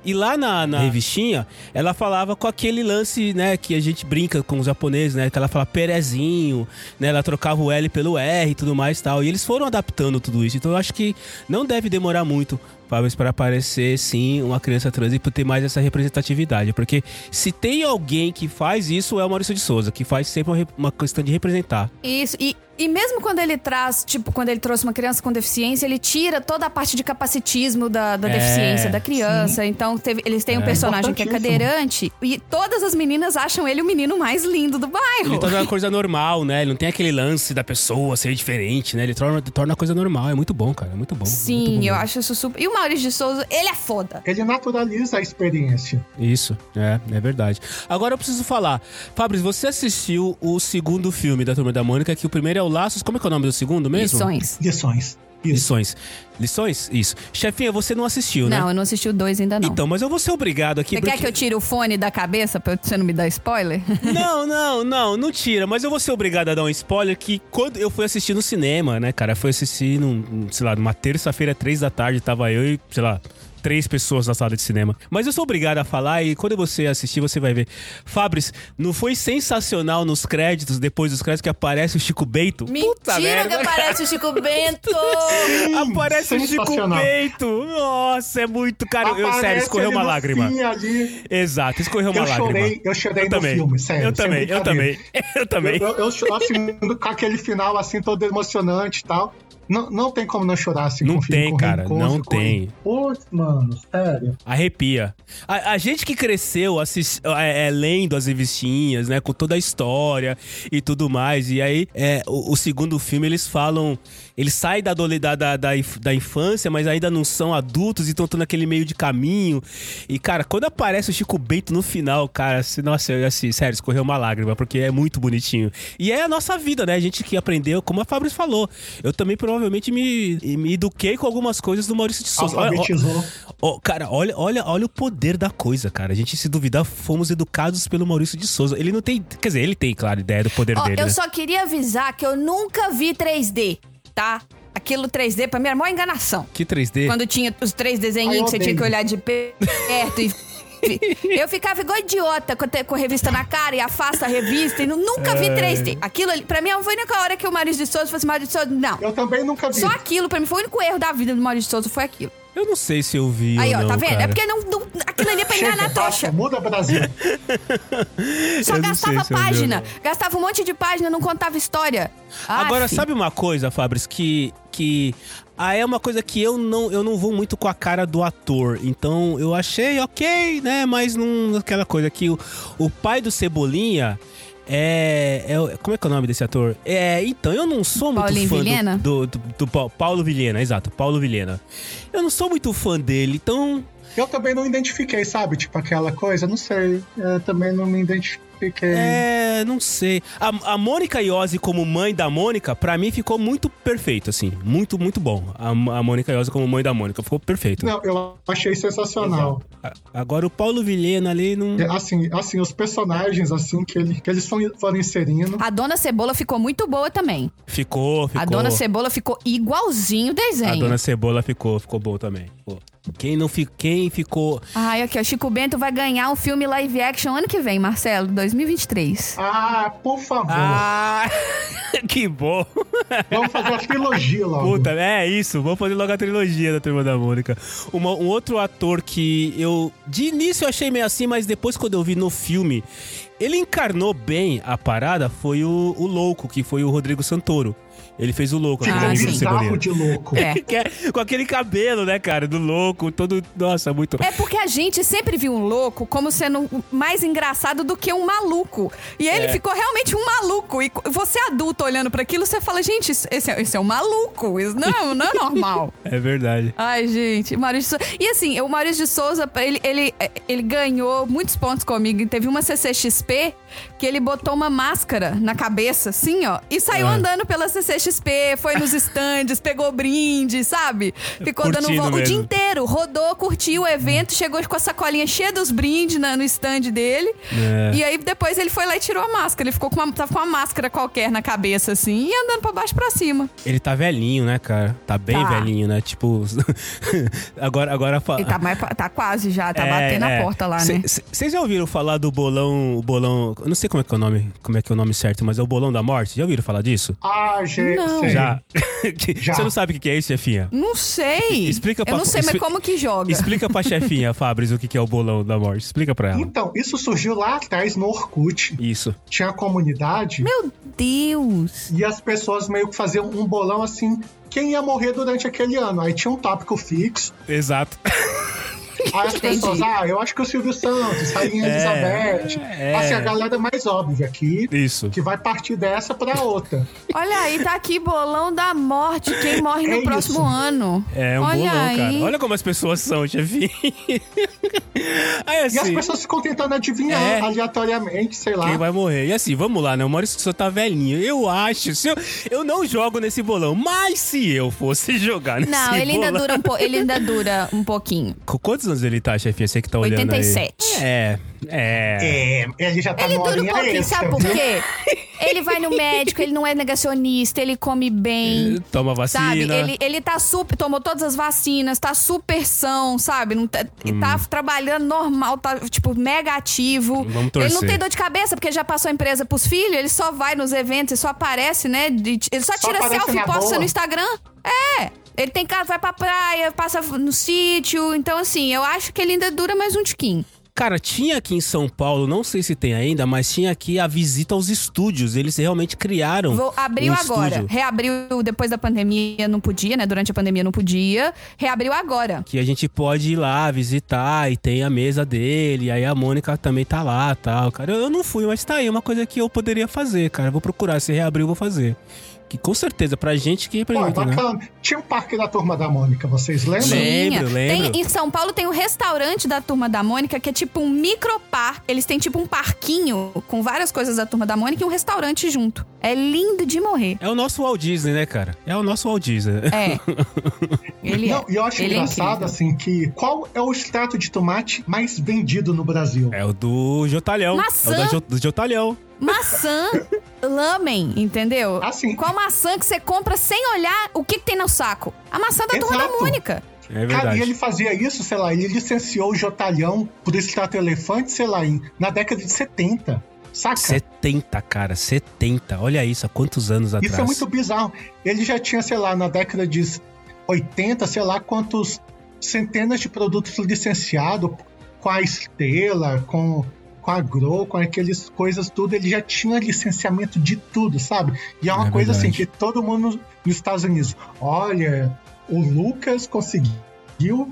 E lá na, na revistinha, ela falava com aquele lance, né, que a gente brinca com os japoneses, né, que ela fala Perezinho, né, ela trocava o L pelo R e tudo mais e tal. E eles foram adaptando tudo isso. Então eu acho que não deve demorar muito Fábio, para aparecer sim uma criança trans e ter mais essa representatividade. Porque se tem alguém que faz isso, é o Maurício de Souza, que faz sempre uma, uma questão de representar. Isso, e, e mesmo quando ele traz, tipo, quando ele trouxe uma criança com deficiência, ele tira toda a parte de capacitismo da, da É, deficiência da criança. Então, teve- eles têm um personagem que é cadeirante e todas as meninas acham ele o menino mais lindo do bairro. Ele torna a coisa normal, né? Ele não tem aquele lance da pessoa ser diferente, né? Ele torna, torna a coisa normal. É muito bom, cara. É muito bom. muito Sim, bom eu mesmo. acho isso super. E o Maurício de Souza, ele é foda. Ele naturaliza a experiência. Isso, é, é verdade. Agora eu preciso falar. Fabrício, você assistiu o segundo filme da Turma da Mônica, que o primeiro é o Laços. Como é que é o nome do segundo mesmo? Lições. Lições. Isso. Lições. Lições? Isso. Chefinha, você não assistiu, né? Não, eu não assisti o dois ainda não. Então, mas eu vou ser obrigado aqui. Você porque- quer que eu tire o fone da cabeça pra você não me dar spoiler? Não, não, não, não tira. Mas eu vou ser obrigado a dar um spoiler que quando eu fui assistir no cinema, né, cara? Fui assistir, num, sei lá, numa terça-feira, três da tarde, tava eu e, sei lá, três pessoas na sala de cinema. Mas eu sou obrigado a falar e quando você assistir, você vai ver. Fabris, não foi sensacional nos créditos, depois dos créditos, que aparece o Chico Bento? Puta Mentira merda, que aparece o Chico Bento! Aparece o Chico. Bento! Nossa, é muito, cara. Eu, sério, escorreu uma lágrima. ali. Exato, escorreu uma Eu lágrima. chorei, eu chorei Eu no também. filme, sério. Eu também, eu também. Eu também. Eu, eu, eu, assim, com aquele final assim, todo emocionante e tal. Não, não tem como não chorar assim. Não com o filme, tem, com cara, reencontro, não com- tem. Putz, mano, sério. Arrepia. A, a gente que cresceu assist, é, é, lendo as revistinhas, né? Com toda a história e tudo mais. E aí, é, o, o segundo filme, eles falam. Eles saem da, da, da, da, da infância, mas ainda não são adultos e estão naquele meio de caminho. E, cara, quando aparece o Chico Bento no final, cara, assim, nossa, eu, assim, sério, escorreu uma lágrima, porque é muito bonitinho. E é a nossa vida, né? A gente que aprendeu, como a Fabrício falou. Eu também provavelmente me, me eduquei com algumas coisas do Maurício de Souza. Olha-. Ó, cara, olha, olha, olha o poder da coisa, cara. A gente, se duvidar, fomos educados pelo Maurício de Souza. Ele não tem. Quer dizer, ele tem, claro, ideia do poder Ó, dele. eu né? só queria avisar que eu nunca vi 3D, tá? Aquilo 3D pra mim era maior enganação. Que 3D? Quando tinha os três desenhinhos Ai, que você tinha que olhar de perto e. Eu ficava igual idiota com a, a revista na cara e afasta a revista e nu- nunca vi 3D. Aquilo ali, pra mim, foi a única hora que o Maurício de Souza fosse Maurício de Souza. Não. Eu também nunca vi. Só aquilo, pra mim, foi o único erro da vida do Maurício de Souza, foi aquilo. Eu não sei se eu vi. Aí, ou ó, não, tá vendo? cara. É porque não, não- aquilo ali é pra enganar a Chega, trouxa. basta, Muda Brasil. Só Eu gastava se vi página. Gastava um monte de página, não contava história. Agora, Aff. sabe uma coisa, Fabris, que. que ah, é uma coisa que eu não, eu não vou muito com a cara do ator. Então eu achei ok, né? Mas não aquela coisa que o, o pai do Cebolinha. É, é Como é que é o nome desse ator? É, então, eu não sou muito Paulinho fã do- Vilhena? do, do, do Pa- Paulo Vilhena, exato, Paulo Vilhena. Eu não sou muito fã dele, então. Eu também não identifiquei, sabe? Tipo aquela coisa, não sei. Eu também não me identifiquei. É, não sei. A, a Mônica Iose como mãe da Mônica, pra mim ficou muito perfeito, assim. Muito, muito bom. A, a Mônica Iose como mãe da Mônica, ficou perfeito. Não, eu achei sensacional. A- Agora o Paulo Vilhena ali não. É, Assim, assim, os personagens assim que, ele, que eles foram, inserindo. A Dona Cebola ficou muito boa também. Ficou, ficou. A Dona Cebola ficou igualzinho o desenho. A Dona Cebola ficou, ficou bom também. Pô. Quem não fi, quem ficou. Ai, aqui, ó. Chico Bento vai ganhar um filme live action ano que vem, Marcelo, 2023. Ah, por favor. Ah, que bom. Vamos fazer a trilogia logo. Puta, é isso. Vamos fazer logo a trilogia da Turma da Mônica. Uma- um outro ator que eu, de início, eu achei meio assim, mas depois, quando eu vi no filme, ele encarnou bem a parada foi o, o louco, que foi o Rodrigo Santoro. Ele fez o louco, Ah, aquele amigo do sim. bizarro Cebolinha. de louco. É. Que é com aquele cabelo, né, cara? Do louco, todo. Nossa, muito. É porque a gente sempre viu um louco como sendo mais engraçado do que um maluco. E ele É. ficou realmente um maluco. E você adulto olhando pra aquilo, você fala, gente, esse é, esse é um maluco. Isso não, não é normal. É verdade. Ai, gente, Maurício de Souza. E assim, o Maurício de Souza, ele, ele, ele ganhou muitos pontos comigo. Teve uma CCXP que ele botou uma máscara na cabeça, assim, ó, e saiu Ah. andando pela CCXP, foi nos estandes, pegou brinde, sabe? Ficou dando Curtindo volta o dia inteiro, rodou, curtiu o evento, chegou com a sacolinha cheia dos brindes na- no stand dele. É. E aí depois ele foi lá e tirou a máscara. Ele ficou com uma, tava com uma máscara qualquer na cabeça, assim, e andando pra baixo e pra cima. Ele tá velhinho, né, cara? Tá bem Tá. velhinho, né? Tipo. agora, agora Ele tá, mais, tá quase já, tá É, batendo é. a porta lá, Cê- né? cê- Vocês já ouviram falar do bolão. O bolão. Eu não sei como é que é o nome. Como é que é o nome certo, mas é o bolão da morte. Já ouviram falar disso? Ah, gente. Não. sei. Já. Já. Você não sabe o que é isso, chefinha? Não sei. Explica Eu pra- não sei, mas como que joga? Explica pra chefinha, Fabris, o que que é o bolão da morte. Explica pra ela. Então, isso surgiu lá atrás no Orkut. Isso. Tinha a comunidade Meu Deus. e as pessoas meio que faziam um bolão assim. Quem ia morrer durante aquele ano? Aí tinha um tópico fixo. Exato. Aí as Entendi. pessoas, ah, eu acho que o Silvio Santos, Rainha É, Elizabeth. é. Assim, a galera mais óbvia aqui, Isso. que vai partir dessa pra outra. Olha aí, tá aqui bolão da morte. Quem morre no É próximo isso. ano. É um Olha bolão, aí. cara. Olha como as pessoas são, chefinha. Aí E as assim. pessoas ficam tentando adivinhar É. aleatoriamente, sei lá. Quem vai morrer? E assim, vamos lá, né? O Maurício só tá velhinho. Eu acho. Se eu, eu não jogo nesse bolão, mas se eu fosse jogar nesse Não, ele ainda bolão- dura um po... ele ainda dura um pouquinho. Quantos anos ele tá, chefinha? Você que tá olhando 87. aí. É, é. É, ele já tá Ele dura um pouquinho, extra, sabe por viu? quê? Ele vai no médico, ele não é negacionista, ele come bem. Toma vacina. Sabe, ele, ele tá super. Tomou todas as vacinas, tá super são, sabe? Não tá, Hum. tá trabalhando normal, tá, tipo, mega ativo. Vamos Ele torcer. não tem dor de cabeça, porque já passou a empresa pros filhos, ele só vai nos eventos, ele só aparece, né? ele só, Só tira selfie e posta boa. no Instagram. É. Ele tem casa, vai pra praia, passa no sítio. Então, assim, eu acho que ele ainda dura mais um tiquinho. Cara, tinha aqui em São Paulo, não sei se tem ainda, mas tinha aqui a visita aos estúdios. Eles realmente criaram. Vou, abriu um agora. estúdio. Reabriu depois da pandemia, não podia, né? Durante a pandemia não podia. Reabriu agora. Que a gente pode ir lá visitar e tem a mesa dele. Aí a Mônica também tá lá tal. Cara, eu não fui, mas tá aí, uma coisa que eu poderia fazer, cara. Vou procurar. Se reabrir, eu vou fazer. Que com certeza, pra gente que Pô, é pergunta, né? Tinha um parque da turma da Mônica, vocês lembram? Lembro, lembro. Tem, em São Paulo tem um restaurante da Turma da Mônica que é tipo um microparque. Eles têm tipo um parquinho com várias coisas da Turma da Mônica e um restaurante junto. É lindo de morrer. É o nosso Walt Disney, né, cara? É o nosso Walt Disney. É. Ele Não, é. e eu acho Ele é engraçado, incrível. assim, que qual é o extrato de tomate mais vendido no Brasil? É o do Jotalhão. Maçã. É o da Jo- do Jotalhão. Maçã, lamen, entendeu? Assim. Qual maçã que você compra sem olhar o que, que tem no saco? A maçã da Turma da. Mônica. É Cara, verdade. e ele fazia isso, sei lá, ele licenciou o Jotalhão por extrato elefante, sei lá, em- na década de 70. Saca? 70, cara, 70. Olha isso, há quantos anos atrás. Isso é muito bizarro. Ele já tinha, sei lá, na década de 80, sei lá quantos centenas de produtos licenciados com a Estrela, com, com a Grow, com aquelas coisas tudo. Ele já tinha licenciamento de tudo, sabe? E é uma É coisa assim que todo mundo nos Estados Unidos, olha, o Lucas conseguiu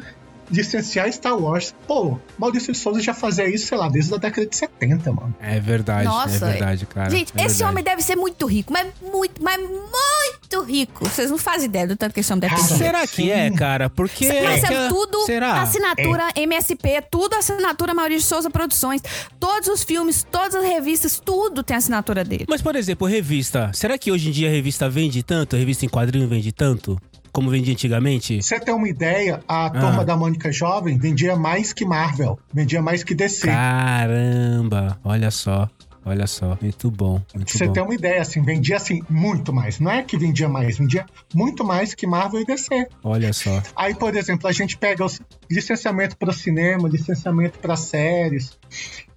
licenciar Star Wars. Pô, Maurício de Souza já fazia isso, sei lá, desde a década de 70, mano. É verdade, Nossa, é verdade, cara. Gente, é esse verdade. homem deve ser muito rico, mas muito, mas muito rico. Vocês não fazem ideia do tanto que esse homem deve dinheiro. Será que é, cara? Porque. Mas que- é tudo Será? assinatura MSP, tudo assinatura Maurício de Souza Produções. Todos os filmes, todas as revistas, tudo tem assinatura dele. Mas, por exemplo, revista. Será que hoje em dia a revista vende tanto? A revista em quadrinho vende tanto? Como vendia antigamente? Você ter uma ideia, a Ah. turma da Mônica Jovem vendia mais que Marvel, vendia mais que DC. Caramba! Olha só. Olha só. Muito bom. Muito você bom. ter uma ideia, assim, vendia assim muito mais. Não é que vendia mais, vendia muito mais que Marvel e DC. Olha só. Aí, por exemplo, a gente pega os licenciamento para cinema, licenciamento para séries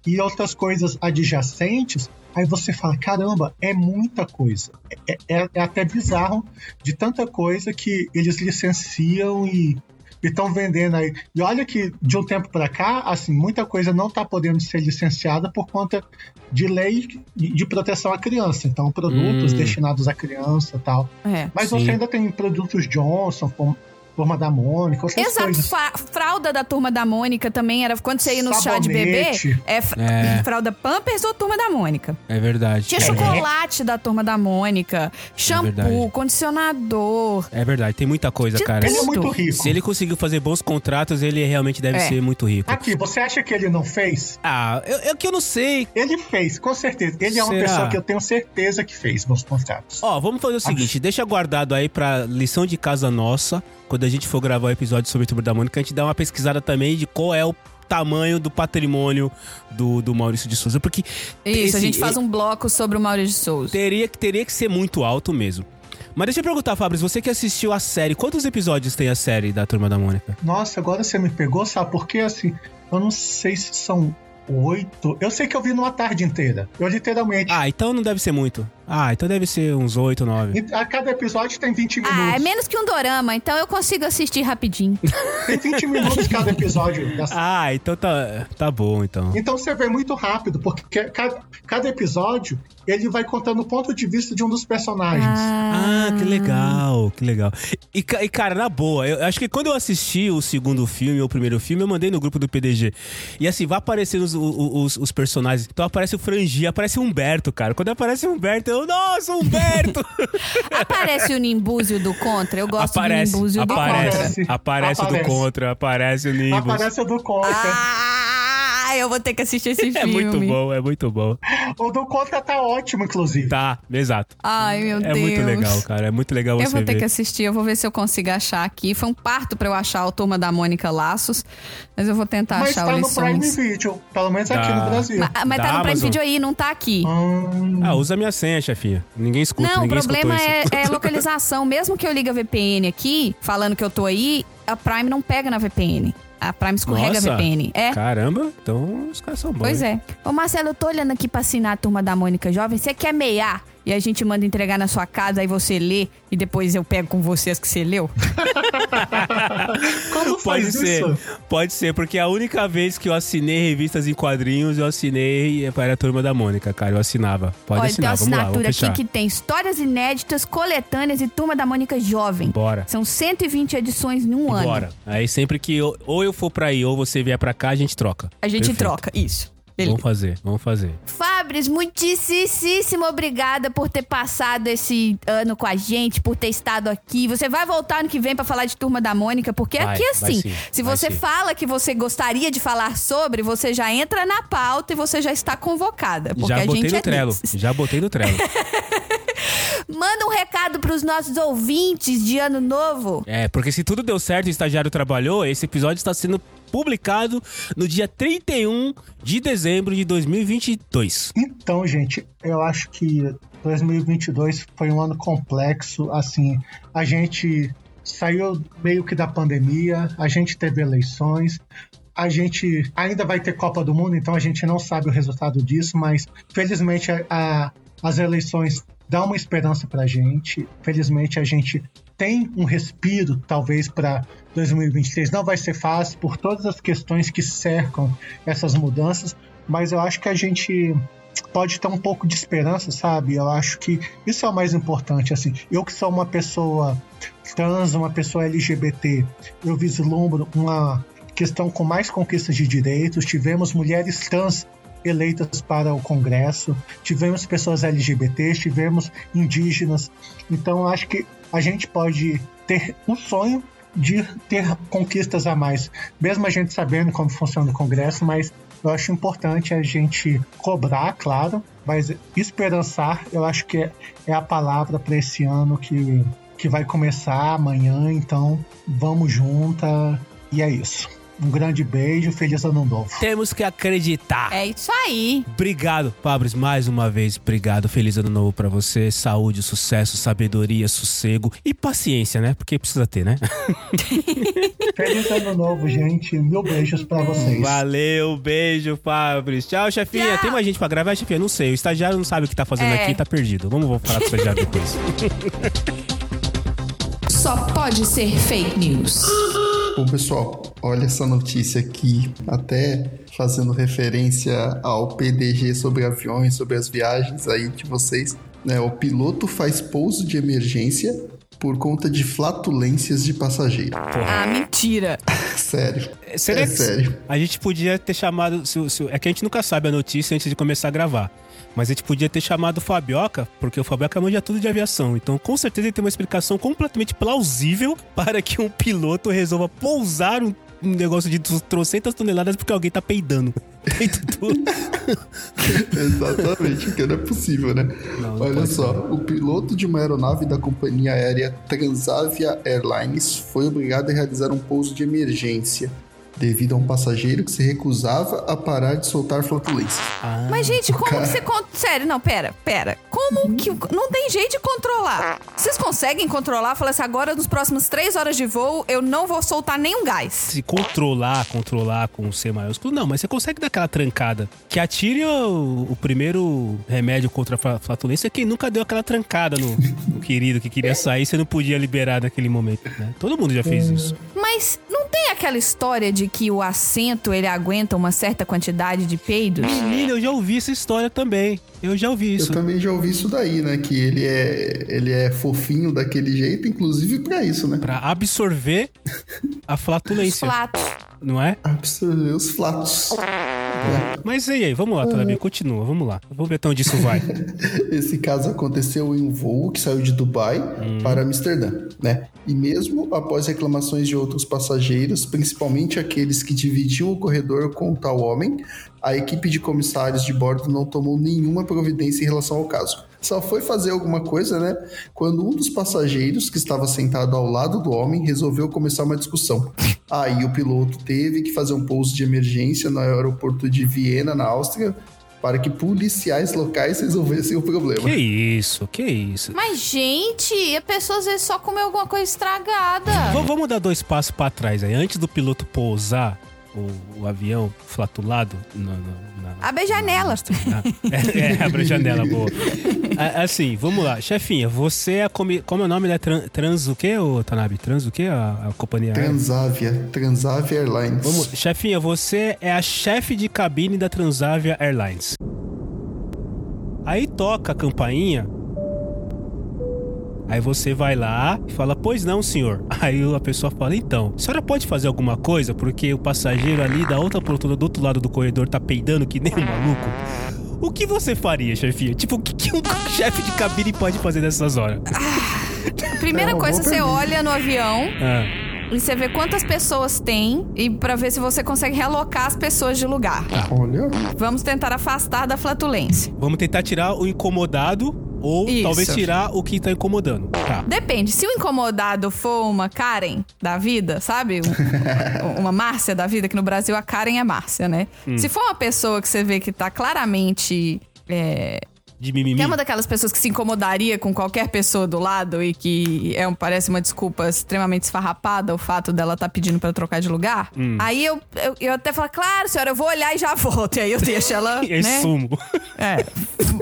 e outras coisas adjacentes. Aí você fala, caramba, é muita coisa. É, é- é até bizarro de tanta coisa que eles licenciam e estão vendendo aí. E olha que de um tempo para cá, assim, muita coisa não está podendo ser licenciada por conta de lei de proteção à criança. Então, produtos Hum. destinados à criança e tal. É. Mas Sim. você ainda tem produtos Johnson, como Turma da Mônica, essas Exato, coisas. fralda da turma da Mônica também era. Quando você ia no chá de bebê, Sabonete. é, fra- É. fralda Pampers ou turma da Mônica? É verdade. Tinha é, chocolate da turma da Mônica, shampoo, verdade. condicionador. é verdade, tem muita coisa, Tinha cara. Ele é muito rico. Se ele conseguiu fazer bons contratos, ele realmente deve É. ser muito rico. Aqui, você acha que ele não fez? Ah, eu, eu que eu não sei. Ele fez, com certeza. Ele é uma Será? pessoa que eu tenho certeza que fez bons contratos. Ó, vamos fazer o seguinte, deixa guardado aí pra lição de casa nossa, quando a gente for gravar o episódio sobre o Turma da Mônica, a gente dá uma pesquisada também de qual é o tamanho do patrimônio do, do Maurício de Souza, porque Isso, a esse- gente faz um bloco sobre o Maurício de Souza. teria, que- teria que ser muito alto mesmo. Mas deixa eu perguntar, Fabrício, você que assistiu a série, quantos episódios tem a série da Turma da Mônica? Nossa, agora você me pegou, sabe por quê? Assim, eu não sei se são oito. Eu sei que eu vi numa tarde inteira. Eu literalmente. Ah, então não deve ser muito. Ah, então deve ser uns oito, nove. A cada episódio tem 20 minutos. Ah, é menos que um dorama, então eu consigo assistir rapidinho. Tem 20 minutos cada episódio. da Ah, então tá, tá bom, então. Então você vê muito rápido, porque cada, cada episódio ele vai contando o ponto de vista de um dos personagens. Ah, que legal, que legal. E, e, cara, na boa, eu acho que quando eu assisti o segundo filme ou o primeiro filme, eu mandei no grupo do PDG. E assim, vai aparecendo os, os, os personagens. Então aparece o Frangi, aparece o Humberto, cara. Quando aparece o Humberto, eu, nossa, Humberto! Aparece o Nimbúzio do Contra? Eu gosto aparece, do Nimbúzio do Contra. aparece, Contra. aparece o do Aparece. Contra, aparece o Nimbus. Aparece o do Contra. Ah, eu vou ter que assistir esse É filme. muito bom, é muito bom. O do Contra tá ótimo, inclusive. Tá, exato. Ai, meu É Deus. muito legal, cara. É muito legal você Eu vou ter ver. que assistir, eu vou ver se eu consigo achar aqui. Foi um parto pra eu achar o Turma da Mônica Laços, mas eu vou tentar Mas achar tá o no Prime. Video, pelo menos aqui Tá. no Brasil. Ma- Mas, tá no Prime Amazon. Video aí, não tá aqui. Hum, Ah, usa minha senha, chefinha. Ninguém escuta, Não, o ninguém problema escutou é, é localização. Mesmo que eu liga a VPN aqui, falando que eu tô aí, a Prime não pega na VPN. A Prime escorrega Nossa. a VPN. É. Caramba, então os caras são bons. Pois é. Ô, Marcelo, eu tô olhando aqui pra assinar a turma da Mônica Jovem. Você quer meiar? E a gente manda entregar na sua casa, aí você lê e depois eu pego com você as que você leu? Como Pode faz ser, isso? pode ser, porque a única vez que eu assinei revistas em quadrinhos, eu assinei para a turma da Mônica, cara. Eu assinava. Pode Olha, tem uma assinar, vamos lá, vamos assinatura aqui que tem histórias inéditas, coletâneas e turma da Mônica Jovem. Bora. São 120 edições em um ano. Bora. Aí sempre que eu- ou eu for pra aí ou você vier pra cá, a gente troca. A gente Perfeito. troca. Isso. Beleza. Vamos fazer, vamos fazer. Fabris, muitíssimo obrigada por ter passado esse ano com a gente, por ter estado aqui. Você vai voltar ano que vem pra falar de Turma da Mônica, porque Vai, aqui assim, sim, se você sim. fala que você gostaria de falar sobre, você já entra na pauta e você já está convocada, porque Já a botei gente no é Trello. desses. Já botei no Trello. Manda um recado pros nossos ouvintes de ano novo. é, porque se tudo deu certo e o estagiário trabalhou, esse episódio está sendo publicado no dia 31 de dezembro de 2022. Então, gente, eu acho que 2022 foi um ano complexo. Assim, a gente saiu meio que da pandemia, a gente teve eleições, a gente ainda vai ter Copa do Mundo, então a gente não sabe o resultado disso, mas felizmente a- a- as eleições dão uma esperança pra gente. Felizmente a gente tem um respiro, talvez, para 2023. Não vai ser fácil por todas as questões que cercam essas mudanças, mas eu acho que a gente pode ter um pouco de esperança, sabe? Eu acho que isso é o mais importante. Assim, eu que sou uma pessoa trans, uma pessoa LGBT, eu vislumbro uma questão com mais conquistas de direitos. Tivemos mulheres trans eleitas para o Congresso, tivemos pessoas LGBT, tivemos indígenas. Então, acho que a gente pode ter um sonho de ter conquistas a mais, mesmo a gente sabendo como funciona o Congresso, mas eu acho importante a gente cobrar, claro, mas esperançar, eu acho que é, é a palavra para esse ano que, que vai começar amanhã, então vamos junta e é isso. Um grande beijo, feliz ano novo. Temos que acreditar. É isso aí. Obrigado, Fabris, mais uma vez. Obrigado. Feliz ano novo pra você. Saúde, sucesso, sabedoria, sossego e paciência, né? Porque precisa ter, né? Feliz ano novo, gente. Mil beijos para vocês. Valeu, beijo, Fabris. Tchau, chefinha. Tchau. Tem mais gente pra gravar, chefinha? Não sei. O estagiário não sabe o que tá fazendo É. aqui, tá perdido. Vamos vou falar com o estagiário depois. Só pode ser fake news. Bom, pessoal, olha essa notícia aqui, até fazendo referência ao PDG sobre aviões, sobre as viagens aí de vocês. Né? O piloto faz pouso de emergência por conta de flatulências de passageiro. Ah, mentira. Sério. Será é que sério. a gente podia ter chamado. se se é que a gente nunca sabe a notícia antes de começar a gravar. Mas a gente podia ter chamado o Fabioca, porque o Fabioca manja tudo de aviação. Então, com certeza, ele tem uma explicação completamente plausível para que um piloto resolva pousar um, um negócio de trocentas toneladas porque alguém tá peidando. Peito tudo. Exatamente, porque não é possível, né? Não, não Olha só, o piloto de uma aeronave da companhia aérea Transavia Airlines foi obrigado a realizar um pouso de emergência devido a um passageiro que se recusava a parar de soltar flatulências. Ah, Mas, gente, como cara. que você. con- Sério, não, pera, pera. Como que. Não tem jeito de controlar. Vocês conseguem controlar? Falar assim, agora nos próximos três horas de voo, eu não vou soltar nenhum gás. se controlar, controlar com o C maiúsculo, não, mas você consegue dar aquela trancada. Que atire o, o primeiro remédio contra a fla- flatulência quem nunca deu aquela trancada no, no querido que queria sair, você não podia liberar naquele momento, né? Todo mundo já fez isso. Mas não tem aquela história de que o assento ele aguenta uma certa quantidade de peidos? Menina, eu já ouvi essa história também. Eu já ouvi isso. Eu também já ouvi isso daí, né? Que ele é, ele é fofinho daquele jeito, inclusive pra isso, né? Pra absorver a Os flatulência, flatos. não é? Absorver os flatos. Mas e aí, vamos lá, Tanabi, continua, vamos lá. Vamos ver até onde isso vai. Esse caso aconteceu em um voo que saiu de Dubai para Amsterdã, né? E mesmo após reclamações de outros passageiros, principalmente aqueles que dividiam o corredor com o tal homem, a equipe de comissários de bordo não tomou nenhuma providência em relação ao caso. Só foi fazer alguma coisa, né? Quando um dos passageiros que estava sentado ao lado do homem resolveu começar uma discussão. Aí o piloto teve que fazer um pouso de emergência no aeroporto de Viena, na Áustria, para que policiais locais resolvessem o problema. que isso, que isso. Mas, gente, a pessoa às vezes só comeu alguma coisa estragada. Vamos dar dois passos pra trás aí. Antes do piloto pousar o, o avião flatulado no, no- na, Abre a janela. na- é, é, abre a janela, boa. A- assim, vamos lá. Chefinha, você é a comi... Como é o nome da tran- Trans o quê, ô Tanabe? Trans o quê? A, a companhia? Transavia, Transavia Airlines. Vamos, chefinha, você é a chefe de cabine da Transavia Airlines. Aí toca a campainha. Aí você vai lá e fala, pois não, senhor. Aí a pessoa fala, então, a senhora pode fazer alguma coisa? Porque o passageiro ali da outra poltrona do outro lado do corredor tá peidando que nem um maluco. O que você faria, chefinha? Tipo, o que, que um chefe de cabine pode fazer nessas horas? A primeira É uma coisa, você olha no avião Ah, e você vê quantas pessoas tem e pra ver se você consegue realocar as pessoas de lugar. Olha, Vamos tentar afastar da flatulência. vamos tentar tirar o incomodado ou Isso. talvez tirar o que tá incomodando. Tá. Depende, se o incomodado for uma Karen da vida, sabe? Um- uma Márcia da vida, que no Brasil a Karen é Márcia, né? Hum. Se for uma pessoa que você vê que tá claramente. É, De mimimi. que é uma daquelas pessoas que se incomodaria com qualquer pessoa do lado e que é um, parece uma desculpa extremamente esfarrapada o fato dela tá pedindo pra trocar de lugar, Hum. aí eu, eu, eu até falo, claro, senhora, eu vou olhar e já volto. E aí eu deixo ela. É né? sumo. É.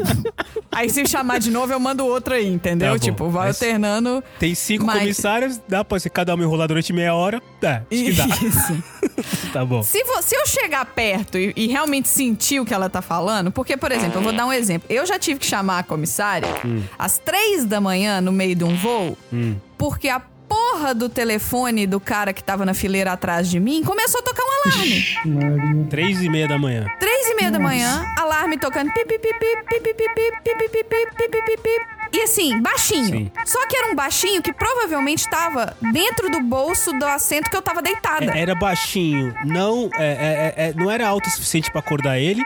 aí se chamar de novo, eu mando outro aí, entendeu? Tá tipo, vai mas- alternando. Tem cinco Mas- comissários, dá pra ser cada um enrolar durante meia hora. Dá, acho que dá. Isso. Tá bom. Se, se eu chegar perto e, e realmente sentir o que ela tá falando, porque, por exemplo, eu vou dar um exemplo. Eu já tive que chamar a comissária às três da manhã no meio de um voo, Hum. porque a porra do telefone do cara que tava na fileira atrás de mim começou a tocar um alarme. Três e meia da manhã. Três e meia da manhã, alarme tocando pi, pi, pi, pi, pi, pi, pi, pi, pi, pi, pi, pi, pi, pi, pi. E assim, baixinho. Sim. Só que era um baixinho que provavelmente estava dentro do bolso do assento que eu tava deitada. É- Era baixinho, não, é, é- é- não era alto o suficiente pra acordar ele,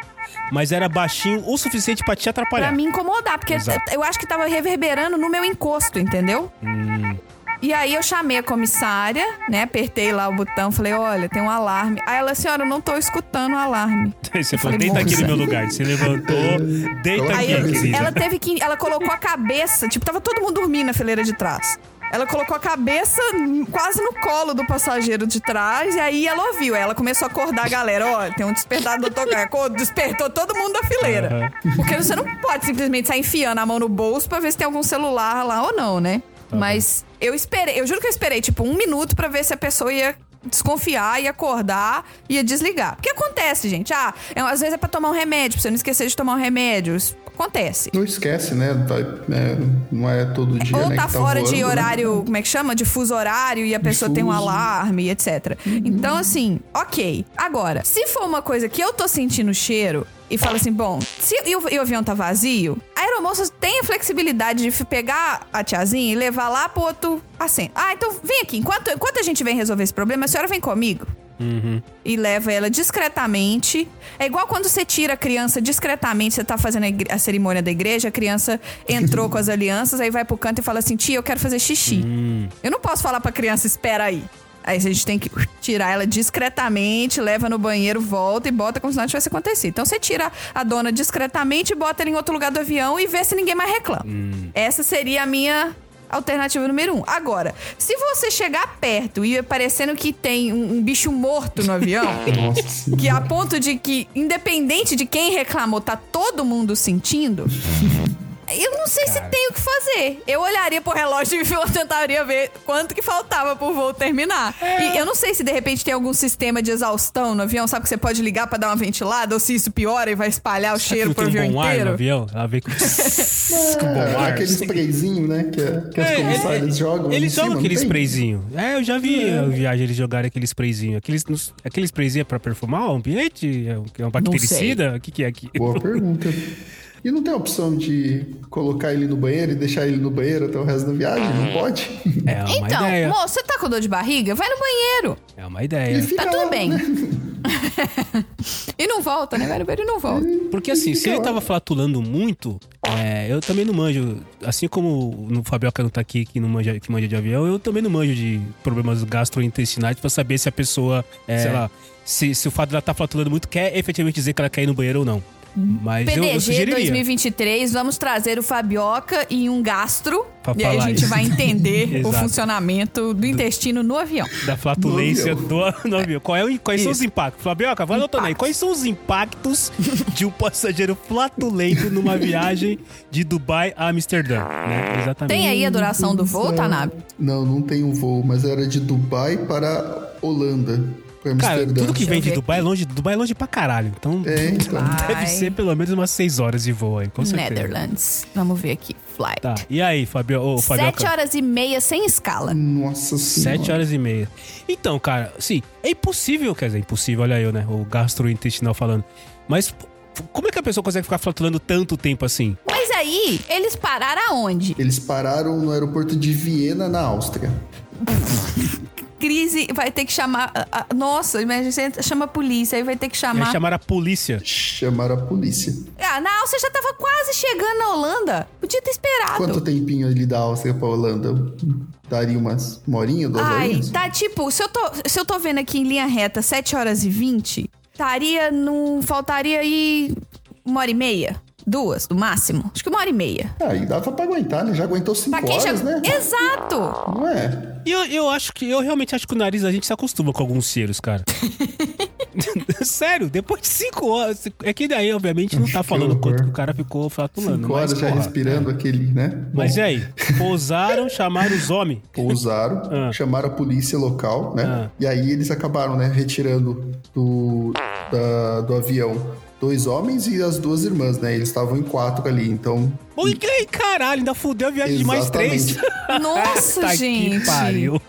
mas era baixinho o suficiente pra te atrapalhar. Pra me incomodar, porque Exato. eu acho que tava reverberando no meu encosto, entendeu? Hum. E aí eu chamei a comissária, né? Apertei lá o botão, falei, olha, tem um alarme. Aí ela, senhora, eu não tô escutando o alarme. Você falou, deita aqui no meu lugar. Você levantou, deita Aí aqui, querida. ela teve que. Ela colocou a cabeça, tipo, tava todo mundo dormindo na fileira de trás. Ela colocou a cabeça quase no colo do passageiro de trás, e aí ela ouviu. Ela começou a acordar a galera. Ó, tem um despertador tocando. Despertou todo mundo da fileira. Porque você não pode simplesmente sair enfiando a mão no bolso pra ver se tem algum celular lá ou não, né? Mas eu esperei, eu juro que eu esperei, tipo, um minuto pra ver se a pessoa ia desconfiar e acordar ia desligar. O que acontece, gente? Ah, às vezes é pra tomar um remédio, pra você não esquecer de tomar um remédio. Acontece. Não esquece, né? Tá- é, não é todo dia, Ou né, tá que fora de voando, né? horário, como é que chama? De fuso horário e a pessoa tem um Difuso. alarme, etc. Então, assim, ok. Agora, se for uma coisa que eu tô sentindo cheiro e fala assim, bom, se o, o avião tá vazio, a aeromoça tem a flexibilidade de pegar a tiazinha e levar lá pro outro assento. Ah, então vem aqui. Enquanto, enquanto a gente vem resolver esse problema, a senhora vem comigo e leva ela discretamente. É igual quando você tira a criança discretamente, você tá fazendo a, a cerimônia da igreja, a criança entrou com as alianças, aí vai pro canto e fala assim: tia, eu quero fazer xixi. Eu não posso falar pra criança, espera aí. Aí a gente tem que tirar ela discretamente, leva no banheiro, volta e bota como se nada tivesse acontecido. Então você tira a dona discretamente, bota ela em outro lugar do avião e vê se ninguém mais reclama. Essa seria a minha alternativa número um. Agora, se você chegar perto e parecendo que tem um, um bicho morto no avião, que a ponto de que, independente de quem reclamou, tá todo mundo sentindo. Eu não sei se tem o que fazer. Eu olharia pro relógio e tentaria ver quanto que faltava pro voo terminar. E eu não sei se de repente tem algum sistema de exaustão no avião, sabe que você pode ligar pra dar uma ventilada, ou se isso piora e vai espalhar o cheiro pro um avião bom ar no inteiro. avião? Ela vem com, com bom É, ar. aquele sprayzinho, né? Que, é- que as É, comissárias ele- jogam. Eles em jogam cima, aquele sprayzinho. É, eu já vi a viagem eles jogarem aquele sprayzinho. Aqueles, nos- aquele sprayzinho é pra perfumar o ambiente? É um, é um bactericida? O que, que é aqui? Boa pergunta. E não tem a opção de colocar ele no banheiro e deixar ele no banheiro até o resto da viagem? Não pode? É uma Então, ideia. moço, você tá com dor de barriga? Vai no banheiro. É uma ideia. E Tá tudo lá, bem. né? e não volta, né? Vai no banheiro e não volta. Porque assim, se ele tava flatulando muito, é, eu também não manjo. Assim como o Fabioca não tá aqui que, não manja, que manja de avião, eu também não manjo de problemas gastrointestinais pra saber se a pessoa, é, sei lá, se, se o fato dela tá flatulando muito quer efetivamente dizer que ela quer ir no banheiro ou não. Mas eu, eu PDG sugeriria. 2023, vamos trazer o Fabioca e um gastro. Pra e aí a gente isso. vai entender o funcionamento do intestino no avião. Da flatulência do, no avião. Qual é o- quais são os Isso. impactos? Fabioca, vai anotando aí. Quais são os impactos de um passageiro flatulento numa viagem de Dubai a Amsterdã? Né? Exatamente. Tem aí a duração do voo, Tanabe? Não, não tem um voo, mas era de Dubai para Holanda. Para Cara, Amsterdã. tudo que vem de Dubai é longe, Dubai é longe pra caralho. Então É, então. deve ser pelo menos umas 6 horas de voo aí, com certeza. Netherlands. Vamos ver aqui. Flight. Tá. E aí, Fabio, ô, Fabioca? Sete horas e meia sem escala. Nossa senhora. Sete horas e meia. Então, cara, sim, é impossível, quer dizer, impossível, olha eu, né? O gastrointestinal falando. Mas como é que a pessoa consegue ficar flatulando tanto tempo assim? Mas aí, eles pararam aonde? Eles pararam no aeroporto de Viena, na Áustria. Crise vai ter que chamar. a- a- nossa, imagina, você chama a polícia, aí vai ter que Vai chamar. chamar a polícia. Chamaram a polícia. Ah, na Áustria já tava quase chegando na Holanda. Podia ter esperado. Quanto tempinho ali da Áustria pra Holanda? Daria umas uma horinha, duas Ai, horinhas? tá tipo, se eu, tô, se eu tô vendo aqui em linha reta 7 horas e 20, estaria no. Faltaria aí uma hora e meia? Duas, no máximo? Acho que uma hora e meia. Aí dava pra aguentar, né? Já aguentou cinco horas, já. né? Exato! Não é? E eu, eu acho que, eu realmente acho que o nariz da gente se acostuma com alguns cheiros, cara. Sério, depois de cinco horas. É que daí, obviamente, não tá falando quanto que o cara ficou flatulando. Cinco mas, horas já porra, respirando aquele, né? Mas Bom, e aí? Pousaram, chamaram os homens. Pousaram, Ah. chamaram a polícia local, né? Ah. E aí eles acabaram, né, retirando do, da- do avião dois homens e as duas irmãs, né? Eles estavam em quatro ali, então. Oi, que caralho, ainda fudeu a viagem de mais três. Exatamente. Nossa, Tá gente. que pariu.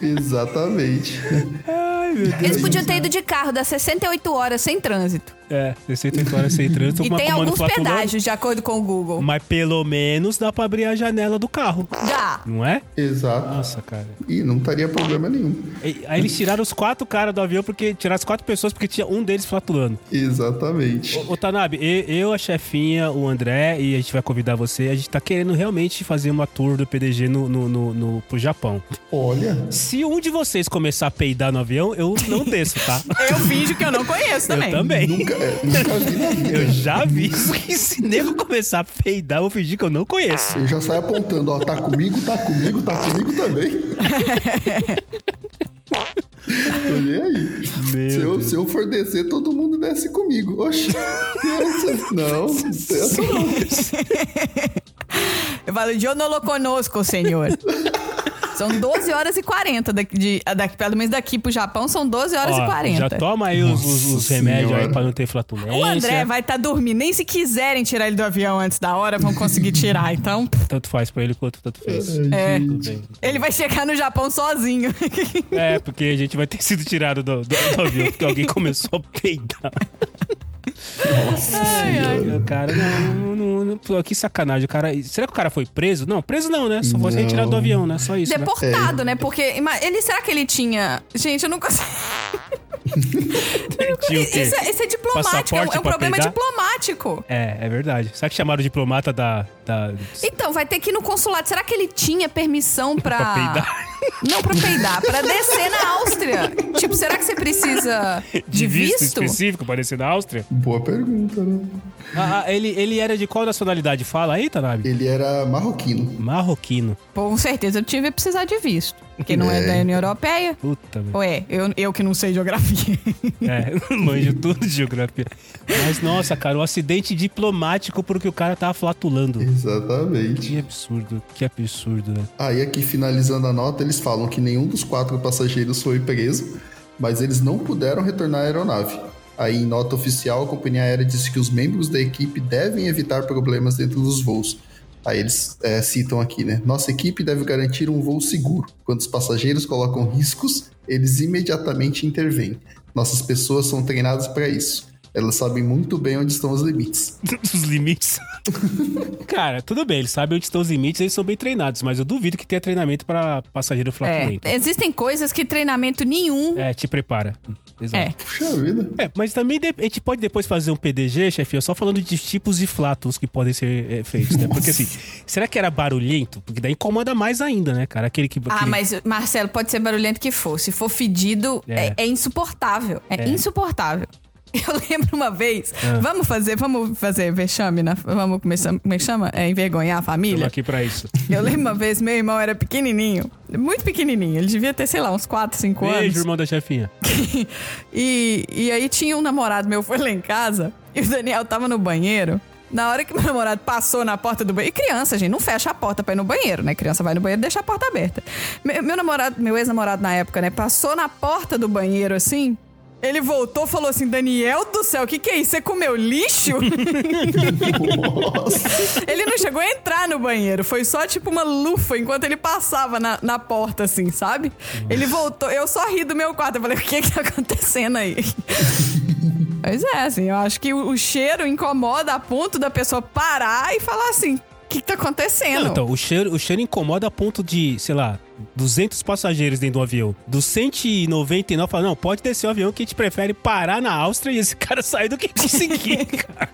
Exatamente. Eles podiam ter ido de carro, dá 68 horas sem trânsito. É, 68 horas sem trânsito, E tem alguns pedágios, de acordo com o Google. Mas pelo menos dá pra abrir a janela do carro, Dá. não é? Exato. Nossa, cara. E não estaria problema nenhum. E- Aí eles tiraram os quatro caras do avião, porque tiraram as quatro pessoas porque tinha um deles flatulando. Exatamente. Ô, Tanabe, eu, a chefinha, o André, e a gente vai convidar você, a gente tá querendo realmente fazer uma tour do PDG no, no, no, no- pro Japão. Olha, Se um de vocês começar a peidar no avião, eu não desço, tá? Eu finjo que eu não conheço Eu também. nunca, é, nunca vi na vida. Eu já vi que se nego começar a peidar, eu vou fingir que eu não conheço. Eu já saio apontando, ó, tá comigo, tá comigo, tá comigo também. Olha aí. Meu Se eu, se eu for descer, todo mundo desce comigo. Oxe. Essa- Não, essa não. Eu falo, eu não lo conosco, senhor. São 12 horas e 40 daqui, de, daqui, pelo menos daqui pro Japão são 12 horas Ó, e 40. Já toma aí os, os- os remédios aí pra não ter flatulência. O André vai estar dormindo. Nem se quiserem tirar ele do avião antes da hora, vão conseguir tirar. Então, Tanto faz pra ele quanto tanto fez. é. Bem. Ele vai chegar no Japão sozinho. É, porque a gente vai ter sido tirado do, do- do avião porque alguém começou a peidar. Ai, ai. O cara, não, não, não, que sacanagem. O cara, será que o cara foi preso? Não, preso não, né? Só foi retirado do avião, né? Só isso. Né? Deportado, né? Porque ima- ele será que ele tinha. Gente, eu não consigo. Isso é, isso é diplomático, é um, Passaporte é um pra problema peidar? diplomático. É, é verdade. Será que chamaram o diplomata da. Da Então, vai ter que ir no consulado. Será que ele tinha permissão pra. Pra peidar? Não, pra peidar, pra descer na Áustria. Tipo, será que você precisa de, visto? específico pra descer na Áustria? Boa pergunta, né? Ah, ah, ele, ele era de qual nacionalidade? Fala aí, Tanabe. Ele era marroquino. Marroquino. Com certeza eu tive que precisar de visto. Porque não é, É. da União Europeia. Puta, velho. Ou é? Eu, eu que não sei geografia. É, manjo tudo de geografia. Mas, nossa, cara, o acidente diplomático porque o cara tava flatulando. Exatamente. Que absurdo, que absurdo, né? Aí aqui finalizando a nota, eles falam que nenhum dos quatro passageiros foi preso, mas eles não puderam retornar à aeronave. Aí em nota oficial, a companhia aérea disse que os membros da equipe devem evitar problemas dentro dos voos. Aí eles é, citam aqui, né? Nossa equipe deve garantir um voo seguro. Quando os passageiros colocam riscos, eles imediatamente intervêm. Nossas pessoas são treinadas para isso. Elas sabem muito bem onde estão os limites. Os limites. Cara, tudo bem, eles sabem onde estão os limites, eles são bem treinados, mas eu duvido que tenha treinamento pra passageiro flatulento. É, existem coisas que treinamento nenhum. É, te prepara. Exato. É. Puxa vida. É, mas também de- a gente pode depois fazer um PDG, chefinho, só falando de tipos de flatos que podem ser é, feitos, né? Porque assim, será que era barulhento? Porque daí incomoda mais ainda, né, cara? Aquele que. Ah, aquele- mas Marcelo, pode ser barulhento que for. Se for fedido, É. é, é insuportável. É, É. insuportável. Eu lembro uma vez, Ah. vamos fazer, vamos fazer vexame, na, vamos começar, como é que chama? É envergonhar a Estamos família? aqui pra isso. Eu lembro uma vez, meu irmão era pequenininho, muito pequenininho, ele devia ter, sei lá, uns 4, 5 anos. Beijo, irmão da chefinha. E, e aí tinha um namorado meu, foi lá em casa, e o Daniel tava no banheiro. Na hora que meu namorado passou na porta do banheiro. E criança, gente, não fecha a porta pra ir no banheiro, né? Criança vai no banheiro e deixa a porta aberta. Meu, meu namorado, meu ex-namorado na época, né? Passou na porta do banheiro assim. Ele voltou e falou assim: Daniel do céu, o que, que é isso? Você comeu lixo? ele não chegou a entrar no banheiro, foi só tipo uma lufa enquanto ele passava na, na porta, assim, sabe? Ele voltou, eu só ri do meu quarto. Eu falei: o que, que tá acontecendo aí? Pois é, assim, eu acho que o, o cheiro incomoda a ponto da pessoa parar e falar assim: o que, que tá acontecendo? Não, então, o cheiro, o cheiro incomoda a ponto de, sei lá, 200 passageiros dentro do avião. Dos 199, fala, não, pode descer o avião que a gente prefere parar na Áustria e esse cara sair do que conseguir, cara.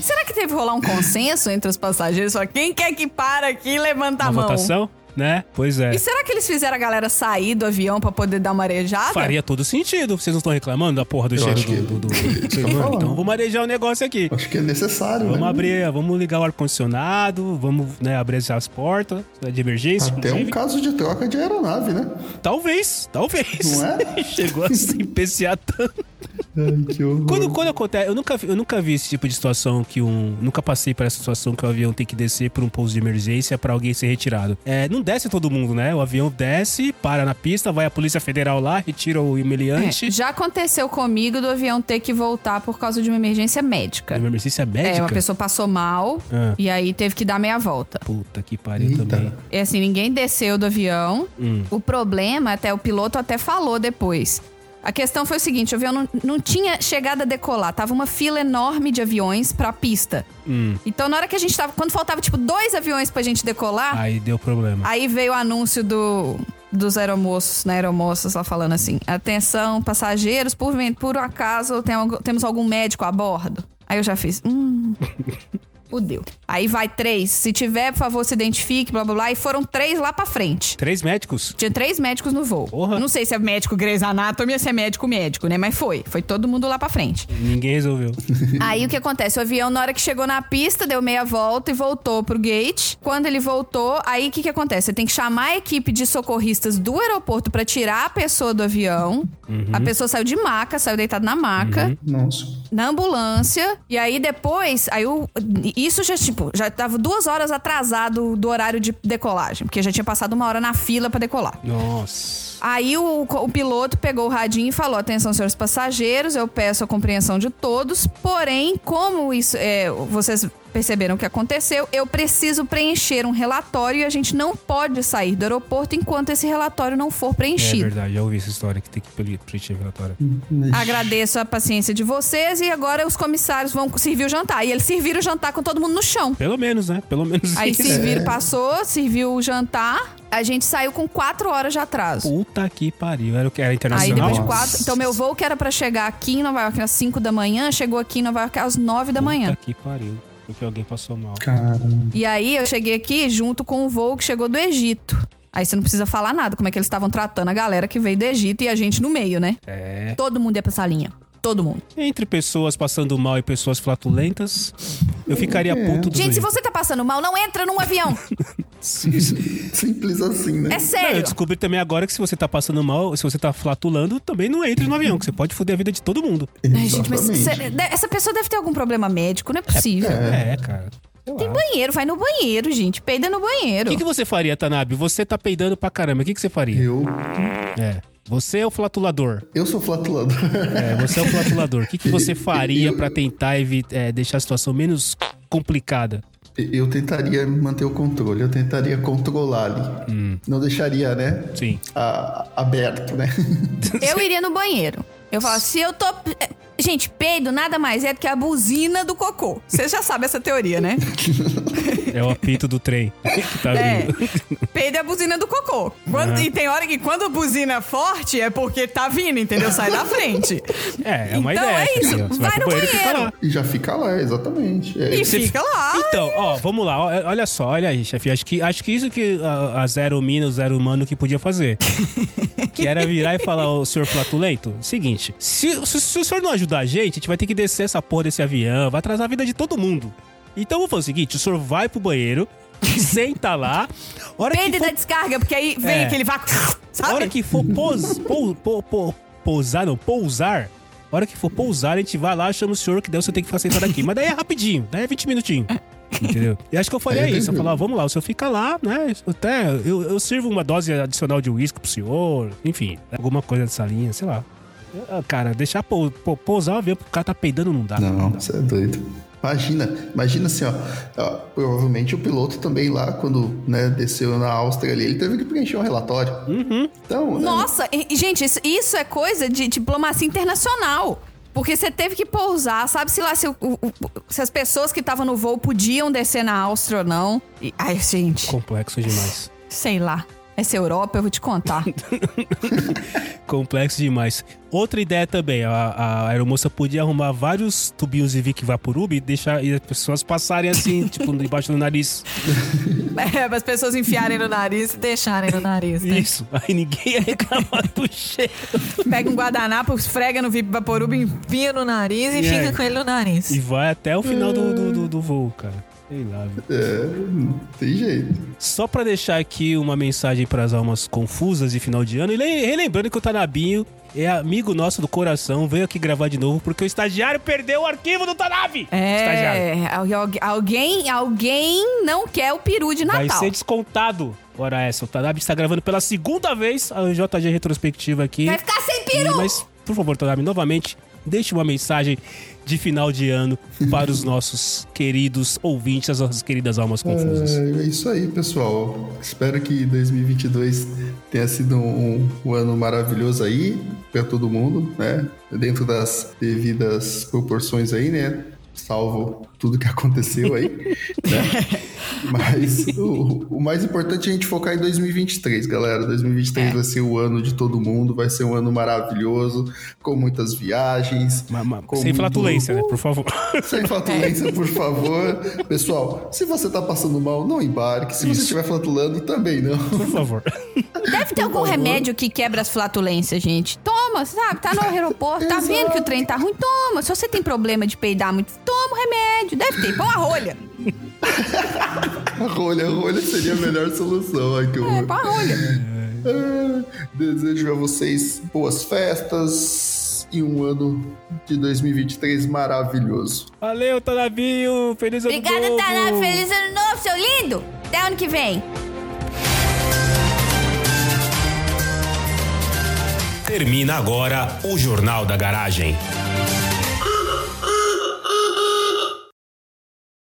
Será que teve que rolar um consenso entre os passageiros? Só quem quer que para aqui, levanta a mão. votação, né? Pois é. E será que eles fizeram a galera sair do avião pra poder dar uma arejada? Faria todo sentido. Vocês não estão reclamando da porra do Eu cheiro do... do, do-. Então vamos arejar o negócio aqui. Acho que é necessário, Vamos né? abrir, vamos ligar o ar-condicionado, vamos né, abrir as portas de emergência. Até um caso de troca de aeronave, né? Talvez, talvez. Não é? Chegou a se empeciar tanto. Ai, que horror. Quando, quando acontece, eu nunca, vi- eu nunca vi esse tipo de situação que um. Nunca passei por essa situação que o avião tem que descer por um pouso de emergência pra alguém ser retirado. É, não desce todo mundo, né? O avião desce, para na pista, vai a Polícia Federal lá, retira o É, humilhante. já aconteceu comigo do avião ter que voltar por causa de uma emergência médica. Uma emergência médica. É, uma pessoa passou mal Ah. e aí teve que dar meia volta. Puta que pariu Eita. também. É assim, ninguém desceu do avião. Hum. O problema, até o piloto até falou depois. A questão foi o seguinte: o avião não, não tinha chegado a decolar, tava uma fila enorme de aviões pra pista. Hum. Então, na hora que a gente tava. Quando faltava, tipo, dois aviões pra gente decolar, Aí deu problema. aí veio o anúncio do. Dos aeromoços, né, aeromoças lá falando assim: atenção, passageiros, por, por acaso tem temos algum médico a bordo? Aí eu já fiz, hum. Fudeu. Aí vai três. Se tiver, por favor, se identifique, blá blá blá. E foram três lá pra frente. Três médicos? Tinha três médicos no voo. Porra. Não sei se é médico Grey's Anatomy ou se é médico médico, né? Mas foi. Foi todo mundo lá pra frente. Ninguém resolveu. Aí o que acontece? O avião, na hora que chegou na pista, deu meia volta e voltou pro gate. Quando ele voltou, aí o que, que acontece? Você tem que chamar a equipe de socorristas do aeroporto pra tirar a pessoa do avião. A pessoa saiu de maca, saiu deitada na maca Nossa. na ambulância. E aí depois, aí o, Isso já, tipo, já tava duas horas atrasado do horário de decolagem, porque já tinha passado uma hora na fila pra decolar. Nossa. Aí o, o piloto pegou o radinho e falou: atenção, senhores passageiros, eu peço a compreensão de todos. Porém, como isso é, vocês perceberam o que aconteceu, eu preciso preencher um relatório e a gente não pode sair do aeroporto enquanto esse relatório não for É preenchido. verdade, já ouvi essa história que tem que pre- preencher relatório. Agradeço a paciência de vocês e agora os comissários vão servir o jantar. E eles serviram o jantar com todo mundo no chão. Pelo menos, né? Pelo menos Aí isso. serviram, passou, serviu o jantar. A gente saiu com quatro horas de atraso. Puta que pariu. Era o que? Era Aí internacional? depois de quatro. Então, meu voo que era pra chegar aqui em Nova York às 5 da manhã, chegou aqui em Nova York às 9 da manhã. Puta que pariu. Porque alguém passou mal. Caramba. E aí eu cheguei aqui junto com o voo que chegou do Egito. Aí você não precisa falar nada, como é que eles estavam tratando a galera que veio do Egito e a gente no meio, né? É. Todo mundo ia pra salinha. Todo mundo. Entre pessoas passando mal e pessoas flatulentas, eu ficaria É. puto do Gente, se você tá passando mal, não entra num avião. Simples assim, né? É Não, eu sério. descobri também agora que se você tá passando mal, se você tá flatulando, também não entre no avião, que você pode foder a vida de todo mundo. Ai, gente, mas cê- essa pessoa deve ter algum problema médico, não é possível. É, cara. Sei Tem banheiro, vai no banheiro, gente. Peida no O banheiro. que, que você faria, Tanabe? Você tá peidando pra caramba. O que, que você faria? Eu, É. Você é o flatulador. eu sou flatulador. É, você é o flatulador. O que, que você faria pra tentar é, deixar a situação menos complicada? Eu tentaria manter o controle, eu tentaria controlar ali. Hum. Não deixaria, né? Sim. a- aberto, né? Eu iria no banheiro. Eu falo, se eu tô. é, Gente, peido nada mais é do que a buzina do cocô. Vocês já sabem essa teoria, né? É o apito do trem que tá É. vindo. Peido é a buzina do cocô. Quando-. E tem hora que quando a buzina é forte é porque tá vindo, entendeu? Sai da frente. É, é uma Então ideia. é isso. assim, Vai pro no banheiro e fica banheiro. lá. E já fica lá, exatamente. É, E Você- fica lá. Então, ó, vamos lá. ó, Olha só, olha aí, chefe. Acho que, acho que isso que a, a Zero Mina, o Zero Humano que podia fazer. que era virar e falar, ô senhor flatulento, seguinte, se, se, se o senhor não ajudar a gente, a gente vai ter que descer essa porra desse avião, vai atrasar a vida de todo mundo. Então vamos fazer o seguinte, o senhor vai pro banheiro, senta lá, hora que for da descarga, porque aí vem É. aquele vácuo. A Sabe? hora que for pos, pou- pou- pou- pousar, não, pousar. A hora que for pousar, a gente vai lá, chama o senhor, que daí você tem que ficar sentado aqui. Mas daí é rapidinho, daí é 20 minutinhos. Entendeu? E acho que eu faria É, isso. Eu falar, vamos lá, o senhor fica lá, né? Até eu, eu sirvo uma dose adicional de uísque pro senhor, enfim, alguma coisa dessa linha, sei lá. Ah, Cara, deixar pou- pou- pousar o avião, o cara tá peidando, não dá. Não, dá. você é doido. Imagina, imagina assim, ó, ó, Provavelmente o piloto também lá, quando né, desceu na Áustria ali, ele teve que preencher um relatório. Uhum. Então, né, Nossa, gente, isso, isso é coisa de diplomacia internacional. Porque você teve que pousar, sabe se lá se, o- o- o- se as pessoas que estavam no voo podiam descer na Áustria ou não. E- ai, gente, Complexo demais. sei lá. Essa Europa, eu vou te contar. Complexo demais. Outra ideia também, a, a aeromoça podia arrumar vários tubinhos de Vic Vaporub e deixar e as pessoas passarem assim, tipo, debaixo do nariz. é, para as pessoas enfiarem no nariz e deixarem no nariz, né? Isso. Aí ninguém ia reclamar do cheiro. Pega um guardanapo, esfrega no VIP Vaporub, enfia no nariz e fica aí? com ele no nariz. E vai até o final do, do, do- do voo, cara. Sei lá, viu? é, não tem jeito. Só pra deixar aqui uma mensagem pras almas confusas de final de ano. E le- relembrando que o Tanabinho é amigo nosso do coração, veio aqui gravar de novo porque o estagiário perdeu o arquivo do Tanabe. Estagiário. É, al- alguém, alguém não quer o peru de Vai Natal. ser descontado. Ora essa, o Tanabe está gravando pela segunda vez a JG retrospectiva aqui. Vai ficar sem peru! Mas, por favor, Tanabe, novamente, deixe uma mensagem de final de ano para os nossos queridos ouvintes, as nossas queridas almas confusas. É, é isso aí, pessoal. Espero que 2022 tenha sido um, um ano maravilhoso aí para todo mundo, né? Dentro das devidas proporções aí, né? Salvo tudo que aconteceu aí, né? Mas o, o mais importante é a gente focar em 2023, galera. 2023 vai ser o ano de todo mundo, vai ser um ano maravilhoso, com muitas viagens. Com sem muito- flatulência, né? Por favor. sem flatulência, por favor. Pessoal, se você tá passando mal, não embarque. Se você Isso. estiver flatulando, também não. Por favor. Deve ter algum favor. remédio que quebra as flatulências, gente. Toma, sabe? Tá no aeroporto, tá vendo que o trem tá ruim? Toma. Se você tem problema de peidar muito, toma o remédio. Deve ter. Põe uma rolha. A rolha, a rolha seria a melhor solução. Ai, que É, uma rolha. Ah, Desejo a vocês boas festas, e um ano de 2023 maravilhoso. Valeu, Tanavinho! Feliz ano Obrigada, novo! Taná. Feliz ano novo, seu lindo. Até ano que vem. Termina agora o Jornal da Garagem.